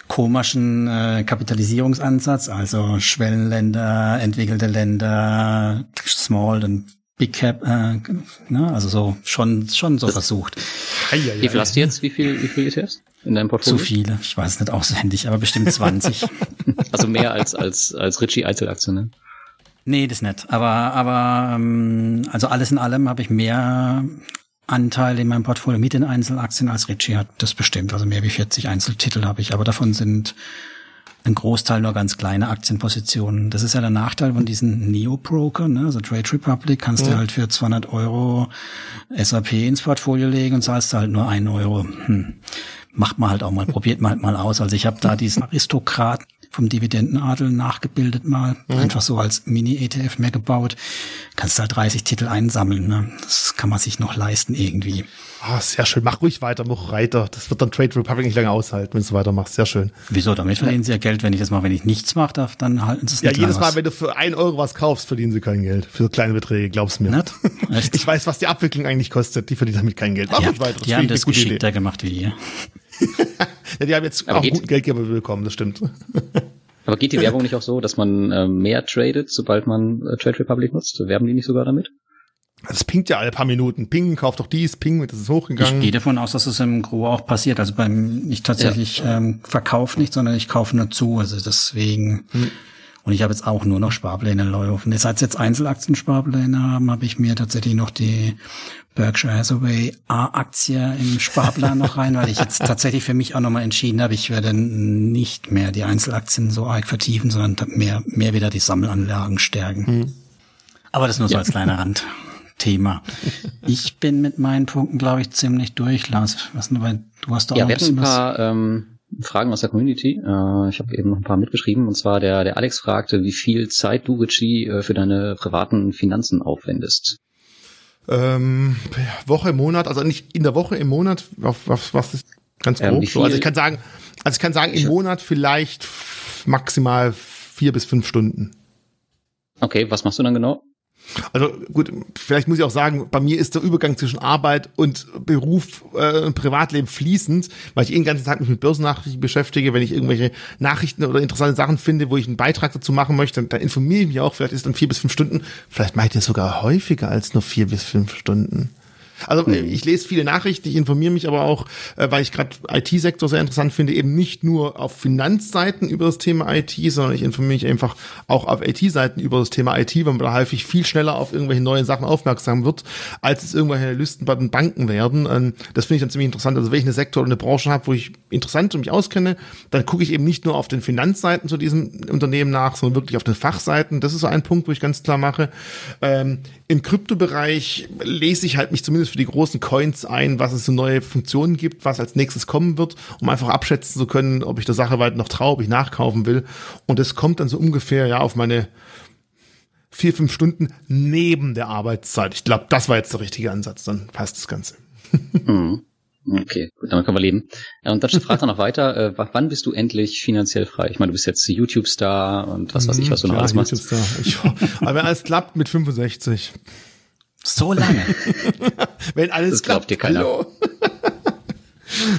komischen äh, Kapitalisierungsansatz, also Schwellenländer, entwickelte Länder, Small und Big Cap, äh, ne, also so schon schon so das versucht. Wie viel hast du jetzt? Wie viel wie viel ETFs in deinem Portfolio? Zu viele. Ich weiß nicht auswendig, aber bestimmt 20. also mehr als als als Richie Einzelaktien, ne? Nee, das nicht. Aber aber ähm, also alles in allem habe ich mehr Anteil in meinem Portfolio mit den Einzelaktien als Richie hat. Das bestimmt. Also mehr wie 40 Einzeltitel habe ich. Aber davon sind ein Großteil nur ganz kleine Aktienpositionen. Das ist ja der Nachteil von diesen Neo-Broker, ne? also Trade Republic, kannst ja. du halt für 200 Euro SAP ins Portfolio legen und zahlst halt nur einen Euro. Hm. Macht man halt auch mal, probiert man halt mal aus. Also ich habe da diesen Aristokrat vom Dividendenadel nachgebildet mal, mhm. einfach so als Mini-ETF mehr gebaut. Kannst halt 30 Titel einsammeln, ne? Das kann man sich noch leisten irgendwie. Ah, sehr schön. Mach ruhig weiter, mach weiter. Das wird dann Trade Republic nicht lange aushalten, wenn du weitermachst. Sehr schön. Wieso? Damit verdienen sie ja Geld, wenn ich das mache. Wenn ich nichts mache, darf, dann halten sie es nicht Ja, jedes Mal, wenn du für ein Euro was kaufst, verdienen sie kein Geld. Für kleine Beträge, glaubst du mir. Nicht? Echt? Ich weiß, was die Abwicklung eigentlich kostet. Die verdienen damit kein Geld. Mach ja, ruhig weiter. Das die haben das geschickter Idee. gemacht wie ihr. ja, die haben jetzt Aber auch guten Geldgeber bekommen, das stimmt. Aber geht die Werbung nicht auch so, dass man äh, mehr tradet, sobald man äh, Trade Republic nutzt? Werben die nicht sogar damit? Das pinkt ja alle paar Minuten. Ping, kauft doch dies, ping, das ist hochgegangen. Ich gehe davon aus, dass es im Gro auch passiert. Also beim ich tatsächlich ja. ähm, verkaufe nicht, sondern ich kaufe nur zu. Also deswegen. Hm. Und ich habe jetzt auch nur noch Sparpläne laufen. Seit jetzt Einzelaktien-Sparpläne haben, habe ich mir tatsächlich noch die Berkshire Hathaway A-Aktie im Sparplan noch rein, weil ich jetzt tatsächlich für mich auch nochmal entschieden habe, ich werde nicht mehr die Einzelaktien so arg vertiefen, sondern mehr, mehr wieder die Sammelanlagen stärken. Hm. Aber das nur so ja. als kleiner Rand. Thema. Ich bin mit meinen Punkten, glaube ich, ziemlich durch, Lars. Was, weil du hast doch ja, wir haben ein paar ähm, Fragen aus der Community. Äh, ich habe eben noch ein paar mitgeschrieben. Und zwar der, der Alex fragte, wie viel Zeit du, Richie, äh, für deine privaten Finanzen aufwendest. Ähm, Woche im Monat, also nicht in der Woche im Monat, was, was, was ist ganz grob ähm, so. Also ich kann sagen, also ich kann sagen, im Monat vielleicht maximal vier bis fünf Stunden. Okay, was machst du dann genau? Also gut, vielleicht muss ich auch sagen, bei mir ist der Übergang zwischen Arbeit und Beruf äh, und Privatleben fließend, weil ich eh den ganzen Tag mich mit Börsennachrichten beschäftige. Wenn ich irgendwelche Nachrichten oder interessante Sachen finde, wo ich einen Beitrag dazu machen möchte, dann, dann informiere ich mich auch. Vielleicht ist es dann vier bis fünf Stunden. Vielleicht mache ich das sogar häufiger als nur vier bis fünf Stunden. Also mhm. ich lese viele Nachrichten, ich informiere mich aber auch, äh, weil ich gerade IT-Sektor sehr interessant finde, eben nicht nur auf Finanzseiten über das Thema IT, sondern ich informiere mich einfach auch auf IT-Seiten über das Thema IT, weil man da häufig viel schneller auf irgendwelche neuen Sachen aufmerksam wird, als es irgendwelche Listen bei den Banken werden. Ähm, das finde ich dann ziemlich interessant. Also wenn ich eine Sektor oder eine Branche habe, wo ich interessant und mich auskenne, dann gucke ich eben nicht nur auf den Finanzseiten zu diesem Unternehmen nach, sondern wirklich auf den Fachseiten. Das ist so ein Punkt, wo ich ganz klar mache. Im Kryptobereich lese ich halt mich zumindest zumindest für die großen Coins ein, was es für neue Funktionen gibt, was als nächstes kommen wird, um einfach abschätzen zu können, ob ich der Sache weit noch traue, ob ich nachkaufen will. Und es kommt dann so ungefähr ja auf meine vier, fünf Stunden neben der Arbeitszeit. Ich glaube, das war jetzt der richtige Ansatz. Dann passt das Ganze. Mhm. Okay, gut, damit können wir leben. Und dann fragt er noch weiter, äh, wann bist du endlich finanziell frei? Ich meine, du bist jetzt YouTube-Star und was weiß ich, was du noch ja, alles machst. Ich, aber wenn alles klappt mit 65. So lange. Wenn alles das glaubt dir keiner.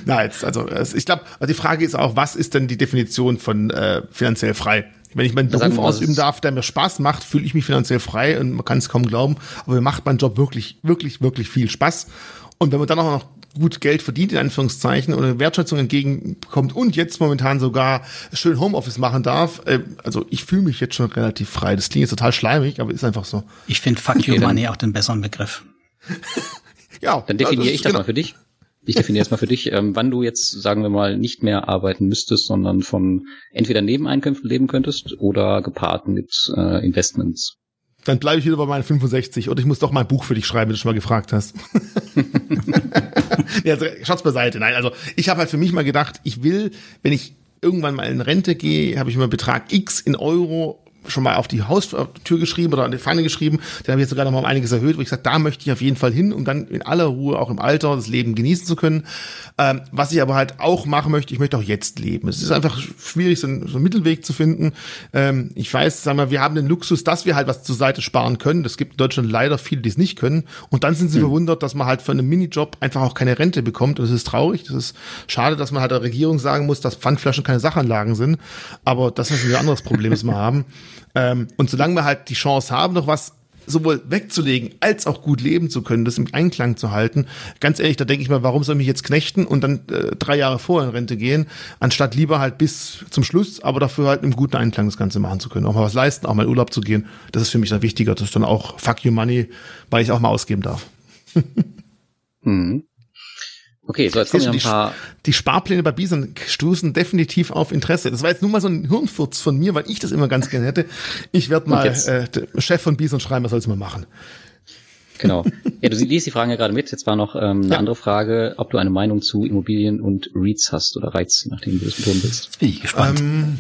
Nein, also ich glaube, also die Frage ist auch, was ist denn die Definition von äh, finanziell frei? Wenn ich meinen Beruf ausüben darf, der mir Spaß macht, fühle ich mich finanziell frei und man kann es kaum glauben, aber mir macht mein Job wirklich, wirklich, wirklich viel Spaß. Und wenn man dann auch noch gut Geld verdient, in Anführungszeichen, und eine Wertschätzung entgegenkommt und jetzt momentan sogar schön Homeoffice machen darf. Äh, also ich fühle mich jetzt schon relativ frei. Das klingt jetzt total schleimig, aber ist einfach so. Ich finde Fuck You Money auch den besseren Begriff. ja. Dann definiere ich das genau. mal für dich. Ich definiere jetzt mal für dich, ähm, wann du jetzt, sagen wir mal, nicht mehr arbeiten müsstest, sondern von entweder Nebeneinkünften leben könntest oder gepaart mit äh, Investments. Dann bleibe ich wieder bei meinen 65 oder ich muss doch mal ein Buch für dich schreiben, wenn du schon mal gefragt hast. ja, also, Schatz beiseite. Nein, also ich habe halt für mich mal gedacht, ich will, wenn ich irgendwann mal in Rente gehe, habe ich mir Betrag X in Euro schon mal auf die Haustür geschrieben oder an die Fahne geschrieben. Den habe ich jetzt sogar noch mal um einiges erhöht, wo ich sage, da möchte ich auf jeden Fall hin, um dann in aller Ruhe auch im Alter das Leben genießen zu können. Ähm, was ich aber halt auch machen möchte, ich möchte auch jetzt leben. Es ist einfach schwierig, so einen, so einen Mittelweg zu finden. Ähm, ich weiß, sagen wir, wir haben den Luxus, dass wir halt was zur Seite sparen können. Das gibt in Deutschland leider viele, die es nicht können. Und dann sind sie hm. verwundert, dass man halt für einen Minijob einfach auch keine Rente bekommt. Und das ist traurig. Das ist schade, dass man halt der Regierung sagen muss, dass Pfandflaschen keine Sachanlagen sind. Aber das ist ein anderes Problem, das wir haben. Ähm, und solange wir halt die Chance haben, noch was sowohl wegzulegen als auch gut leben zu können, das im Einklang zu halten. Ganz ehrlich, da denke ich mal, warum soll ich mich jetzt knechten und dann äh, drei Jahre vorher in Rente gehen, anstatt lieber halt bis zum Schluss, aber dafür halt im guten Einklang das Ganze machen zu können. Auch mal was leisten, auch mal in Urlaub zu gehen. Das ist für mich dann wichtiger. Das ist dann auch fuck you money, weil ich auch mal ausgeben darf. hm. Okay, so jetzt kommen ein paar. Die Sparpläne bei Bison stoßen definitiv auf Interesse. Das war jetzt nur mal so ein Hirnfurz von mir, weil ich das immer ganz gerne hätte. Ich werde mal äh, Chef von Bison schreiben, was soll es mal machen. Genau. Ja, du liest die Fragen ja gerade mit. Jetzt war noch ähm, eine ja. andere Frage, ob du eine Meinung zu Immobilien und REITs hast oder Reiz, nachdem du das betonen willst. Bin ich gespannt. Ähm,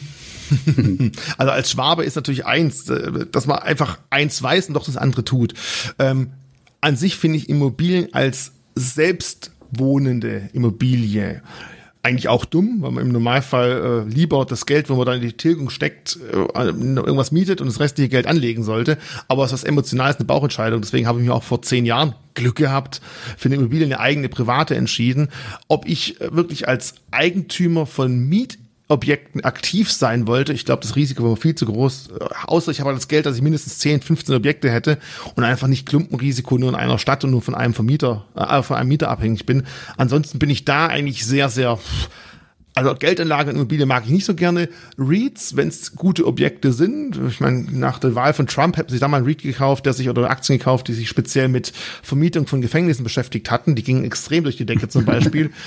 also als Schwabe ist natürlich eins, äh, dass man einfach eins weiß und doch das andere tut. Ähm, an sich finde ich Immobilien als selbst wohnende Immobilie eigentlich auch dumm, weil man im Normalfall äh, lieber das Geld, wo man dann in die Tilgung steckt, äh, irgendwas mietet und das restliche Geld anlegen sollte. Aber es ist emotional, ist eine Bauchentscheidung. Deswegen habe ich mir auch vor zehn Jahren Glück gehabt, für eine Immobilie eine eigene private entschieden. Ob ich äh, wirklich als Eigentümer von Miet Objekten aktiv sein wollte, ich glaube, das Risiko war viel zu groß. Außer ich habe das Geld, dass ich mindestens 10, 15 Objekte hätte und einfach nicht Klumpenrisiko nur in einer Stadt und nur von einem Vermieter, äh, von einem Mieter abhängig bin. Ansonsten bin ich da eigentlich sehr, sehr also Geldanlage und Immobilie mag ich nicht so gerne. REITs, wenn es gute Objekte sind. Ich meine, nach der Wahl von Trump hätten sie da mal einen REIT gekauft, der sich oder Aktien gekauft, die sich speziell mit Vermietung von Gefängnissen beschäftigt hatten. Die gingen extrem durch die Decke zum Beispiel.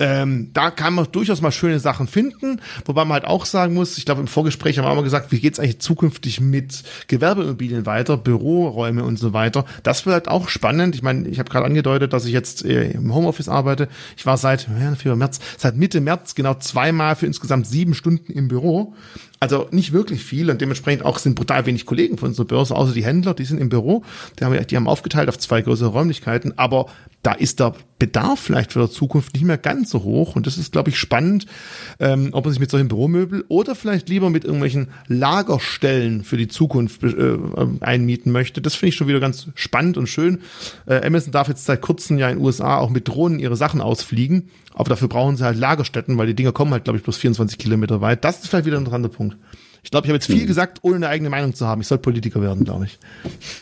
Ähm, da kann man durchaus mal schöne Sachen finden, wobei man halt auch sagen muss, ich glaube im Vorgespräch haben wir auch mal gesagt, wie geht's eigentlich zukünftig mit Gewerbeimmobilien weiter, Büroräume und so weiter. Das wird halt auch spannend. Ich meine, ich habe gerade angedeutet, dass ich jetzt äh, im Homeoffice arbeite. Ich war seit ja, März, seit Mitte März genau zweimal für insgesamt sieben Stunden im Büro. Also nicht wirklich viel und dementsprechend auch sind brutal wenig Kollegen von unserer Börse, außer die Händler, die sind im Büro. Die haben, die haben aufgeteilt auf zwei größere Räumlichkeiten, aber da ist der Bedarf vielleicht für die Zukunft nicht mehr ganz so hoch und das ist, glaube ich, spannend, ähm, ob man sich mit solchen Büromöbel oder vielleicht lieber mit irgendwelchen Lagerstellen für die Zukunft äh, einmieten möchte. Das finde ich schon wieder ganz spannend und schön. Äh, Amazon darf jetzt seit kurzem ja in den USA auch mit Drohnen ihre Sachen ausfliegen. Aber dafür brauchen sie halt Lagerstätten, weil die Dinger kommen halt, glaube ich, bloß 24 Kilometer weit. Das ist vielleicht wieder ein interessanter Punkt. Ich glaube, ich habe jetzt viel mhm. gesagt, ohne eine eigene Meinung zu haben. Ich soll Politiker werden, glaube ich.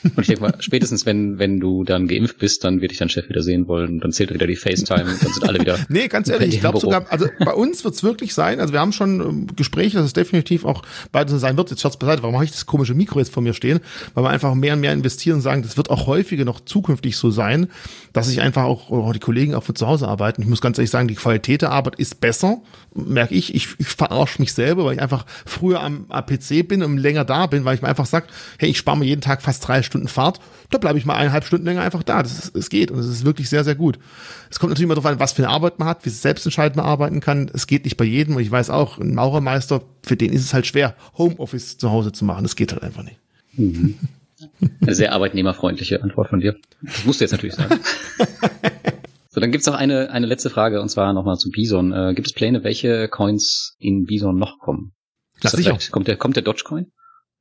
Und ich denke mal, spätestens wenn, wenn du dann geimpft bist, dann wird dich dein Chef wieder sehen wollen. Dann zählt wieder die FaceTime und dann sind alle wieder. nee, ganz ehrlich, ich glaube sogar, also bei uns wird es wirklich sein, also wir haben schon ähm, Gespräche, dass es definitiv auch beides so sein wird. Jetzt schaut's beiseite, warum habe ich das komische Mikro jetzt vor mir stehen? Weil wir einfach mehr und mehr investieren und sagen, das wird auch häufiger noch zukünftig so sein, dass ich einfach auch, oh, die Kollegen auch von zu Hause arbeiten. Ich muss ganz ehrlich sagen, die Qualität der Arbeit ist besser, merke ich. Ich, ich verarsche mich selber, weil ich einfach früher am, am PC bin und länger da bin, weil ich mir einfach sage, hey, ich spare mir jeden Tag fast drei Stunden Fahrt, da bleibe ich mal eineinhalb Stunden länger einfach da. Das, ist, das geht und es ist wirklich sehr, sehr gut. Es kommt natürlich immer darauf an, was für eine Arbeit man hat, wie selbstentscheidend man arbeiten kann. Es geht nicht bei jedem und ich weiß auch, ein Maurermeister, für den ist es halt schwer, Homeoffice zu Hause zu machen. Das geht halt einfach nicht. Mhm. Eine sehr arbeitnehmerfreundliche Antwort von dir. Das musst du jetzt natürlich sagen. So, dann gibt's noch eine, eine letzte Frage und zwar nochmal zu Bison. Äh, gibt es Pläne, welche Coins in Bison noch kommen? Das sicher. Kommt der, kommt der Dogecoin?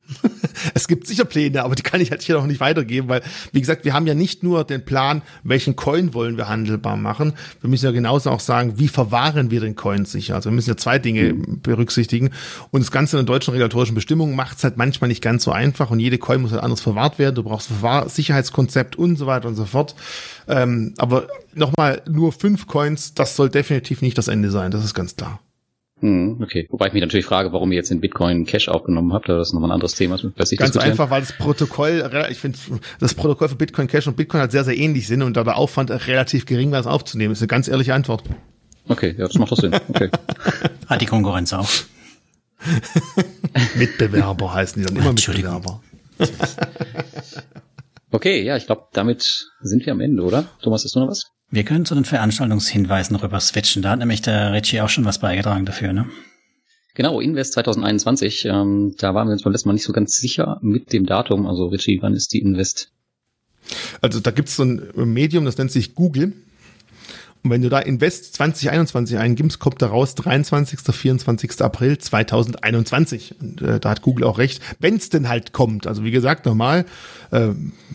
es gibt sicher Pläne, aber die kann ich halt hier noch nicht weitergeben, weil, wie gesagt, wir haben ja nicht nur den Plan, welchen Coin wollen wir handelbar machen, wir müssen ja genauso auch sagen, wie verwahren wir den Coin sicher. Also wir müssen ja zwei Dinge mhm. berücksichtigen und das Ganze in der deutschen regulatorischen Bestimmung macht es halt manchmal nicht ganz so einfach und jede Coin muss halt anders verwahrt werden, du brauchst Verwahr Sicherheitskonzept und so weiter und so fort. Ähm, aber nochmal, nur fünf Coins, das soll definitiv nicht das Ende sein, das ist ganz klar. Hm, okay. Wobei ich mich natürlich frage, warum ihr jetzt in Bitcoin Cash aufgenommen habt. Das ist nochmal ein anderes Thema. Das ich Ganz einfach, weil das Protokoll, ich finde, das Protokoll für Bitcoin Cash und Bitcoin halt sehr, sehr ähnlich sind und da der Aufwand relativ gering war, es aufzunehmen. Das ist eine ganz ehrliche Antwort. Okay, ja, das macht doch Sinn. Okay. Hat die Konkurrenz auch. Mitbewerber heißen die dann immer Mitbewerber. okay, ja, ich glaube, damit sind wir am Ende, oder? Thomas, hast du noch was? Wir können zu den Veranstaltungshinweisen noch rüber switchen. Da hat nämlich der Richie auch schon was beigetragen dafür, ne? Genau, Invest 2021. Ähm, da waren wir uns beim letzten Mal nicht so ganz sicher mit dem Datum. Also Richie, wann ist die Invest? Also da gibt's so ein Medium, das nennt sich Google. Und wenn du da Invest 2021 eingibst, kommt da raus 23. 24. April 2021. Und äh, da hat Google auch recht, wenn es denn halt kommt. Also wie gesagt, normal, äh,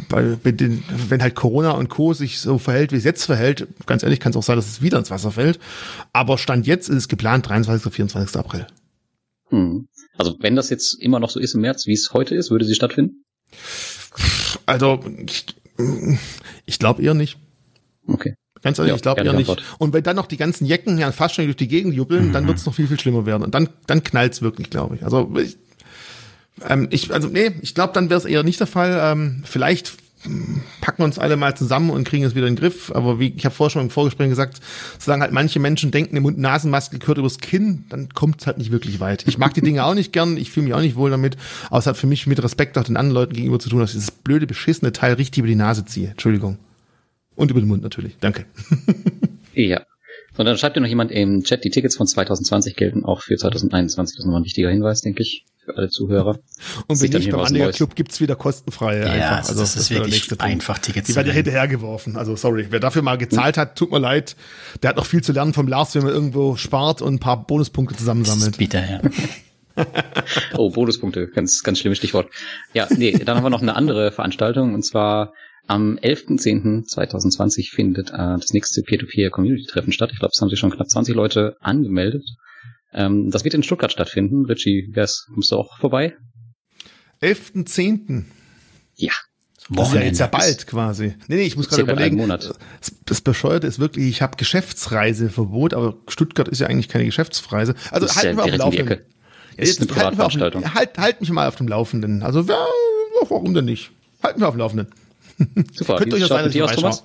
bei den, wenn halt Corona und Co. sich so verhält, wie es jetzt verhält, ganz ehrlich, kann es auch sein, dass es wieder ins Wasser fällt. Aber Stand jetzt ist es geplant 23. 24. April. Hm. Also wenn das jetzt immer noch so ist im März, wie es heute ist, würde sie stattfinden? Also ich, ich glaube eher nicht. Okay. Ganz ehrlich, ja, ich glaube eher nicht. Antwort. Und wenn dann noch die ganzen Jecken ja fast schon durch die Gegend jubeln, mhm. dann wird es noch viel, viel schlimmer werden. Und dann, dann knallt's wirklich, glaube ich. Also ich, ähm, ich, also nee, ich glaube, dann wäre es eher nicht der Fall. Ähm, vielleicht hm, packen wir uns alle mal zusammen und kriegen es wieder in den Griff. Aber wie ich habe vorher schon im Vorgespräch gesagt, solange halt manche Menschen denken, eine Mund-Nasen-Maske gehört übers Kinn, dann kommt es halt nicht wirklich weit. Ich mag die Dinge auch nicht gern, ich fühle mich auch nicht wohl damit, aber es hat für mich mit Respekt auch den anderen Leuten gegenüber zu tun, dass ich dieses blöde, beschissene Teil richtig über die Nase ziehe. Entschuldigung. Und über den Mund natürlich. Danke. ja. Und dann schreibt dir noch jemand im Chat, die Tickets von 2020 gelten auch für 2021. Das ist nochmal ein wichtiger Hinweis, denke ich, für alle Zuhörer. Und wenn nicht, beim Anleger Club gibt's wieder kostenfreie ja, einfach. Also, das, das ist wirklich einfach Tickets. Die werden ja hinterhergeworfen. Also sorry, wer dafür mal gezahlt hat, tut mir leid. Der hat noch viel zu lernen vom Lars, wenn man irgendwo spart und ein paar Bonuspunkte zusammensammelt. Bitter, ja. oh, Bonuspunkte, ganz, ganz schlimmes Stichwort. Ja, nee, dann haben wir noch eine andere Veranstaltung und zwar am 11.10.2020 findet äh, das nächste Peer-to-Peer-Community-Treffen statt. Ich glaube, es haben sich schon knapp 20 Leute angemeldet. Ähm, das wird in Stuttgart stattfinden. Richie, wär's, kommst du auch vorbei? 11.10. Ja. Das ist ja jetzt ja bald quasi. Nee, nee, ich muss gerade überlegen. Monat. Das, das Bescheuerte ist wirklich, ich habe Geschäftsreiseverbot, aber Stuttgart ist ja eigentlich keine Geschäftsreise. Also halten wir auf dem Laufenden. Ja, ist eine Privatveranstaltung. Halt, halt mich mal auf dem Laufenden. Also ja, warum denn nicht? Halten wir auf dem Laufenden. Super. Könnt euch das eine aus, Thomas?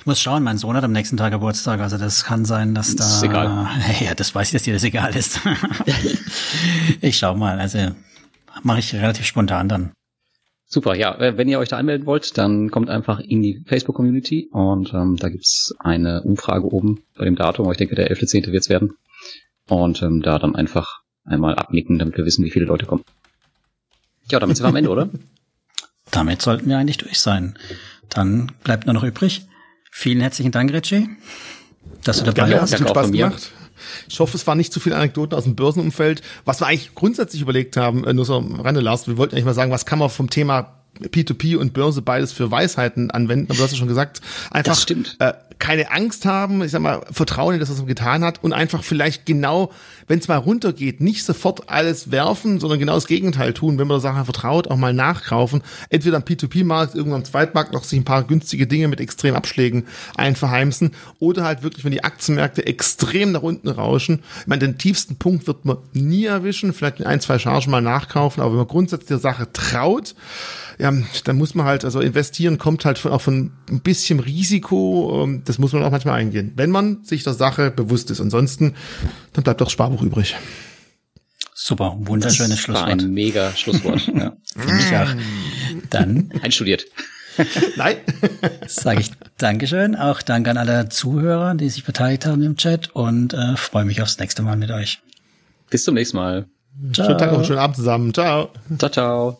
Ich muss schauen, mein Sohn hat am nächsten Tag Geburtstag, also das kann sein, dass da. Ist egal. Ja, das weiß ich, dass dir das egal ist. ich schau mal, also mache ich relativ spontan dann. Super, ja. Wenn ihr euch da anmelden wollt, dann kommt einfach in die Facebook-Community und ähm, da gibt's eine Umfrage oben bei dem Datum, aber ich denke, der 11.10. wird's werden. Und ähm, da dann einfach einmal abnicken, damit wir wissen, wie viele Leute kommen. Ja, damit sind wir am Ende, oder? damit sollten wir eigentlich durch sein. Dann bleibt nur noch übrig. Vielen herzlichen Dank, Richie, dass du dabei Gerne, warst. Hat Spaß gemacht. Ich hoffe, es waren nicht zu viele Anekdoten aus dem Börsenumfeld. Was wir eigentlich grundsätzlich überlegt haben, äh, nur so am Rande, Lars, wir wollten eigentlich mal sagen, was kann man vom Thema P2P und Börse beides für Weisheiten anwenden, aber du hast ja schon gesagt, einfach äh, keine Angst haben, ich sag mal, Vertrauen in das, was man getan hat und einfach vielleicht genau, wenn es mal runtergeht, nicht sofort alles werfen, sondern genau das Gegenteil tun, wenn man der Sache vertraut, auch mal nachkaufen, entweder am P2P-Markt, irgendwann am Zweitmarkt noch sich ein paar günstige Dinge mit extrem Abschlägen einverheimsen oder halt wirklich, wenn die Aktienmärkte extrem nach unten rauschen, ich meine, den tiefsten Punkt wird man nie erwischen, vielleicht in ein, zwei Chargen mal nachkaufen, aber wenn man grundsätzlich der Sache traut, ja, dann muss man halt, also investieren kommt halt auch von ein bisschen Risiko, ähm, das muss man auch manchmal eingehen, wenn man sich der Sache bewusst ist. Ansonsten, dann bleibt doch Hörbuch übrig. Super, wunderschönes das Schlusswort. ein mega Schlusswort. ja, mich auch. Dann. Einstudiert. Nein. Sage ich Dankeschön. Auch Dank an alle Zuhörer, die sich beteiligt haben im Chat und äh, freue mich aufs nächste Mal mit euch. Bis zum nächsten Mal. Ciao. Schönen Tag und schönen Abend zusammen. Ciao. Ciao, ciao.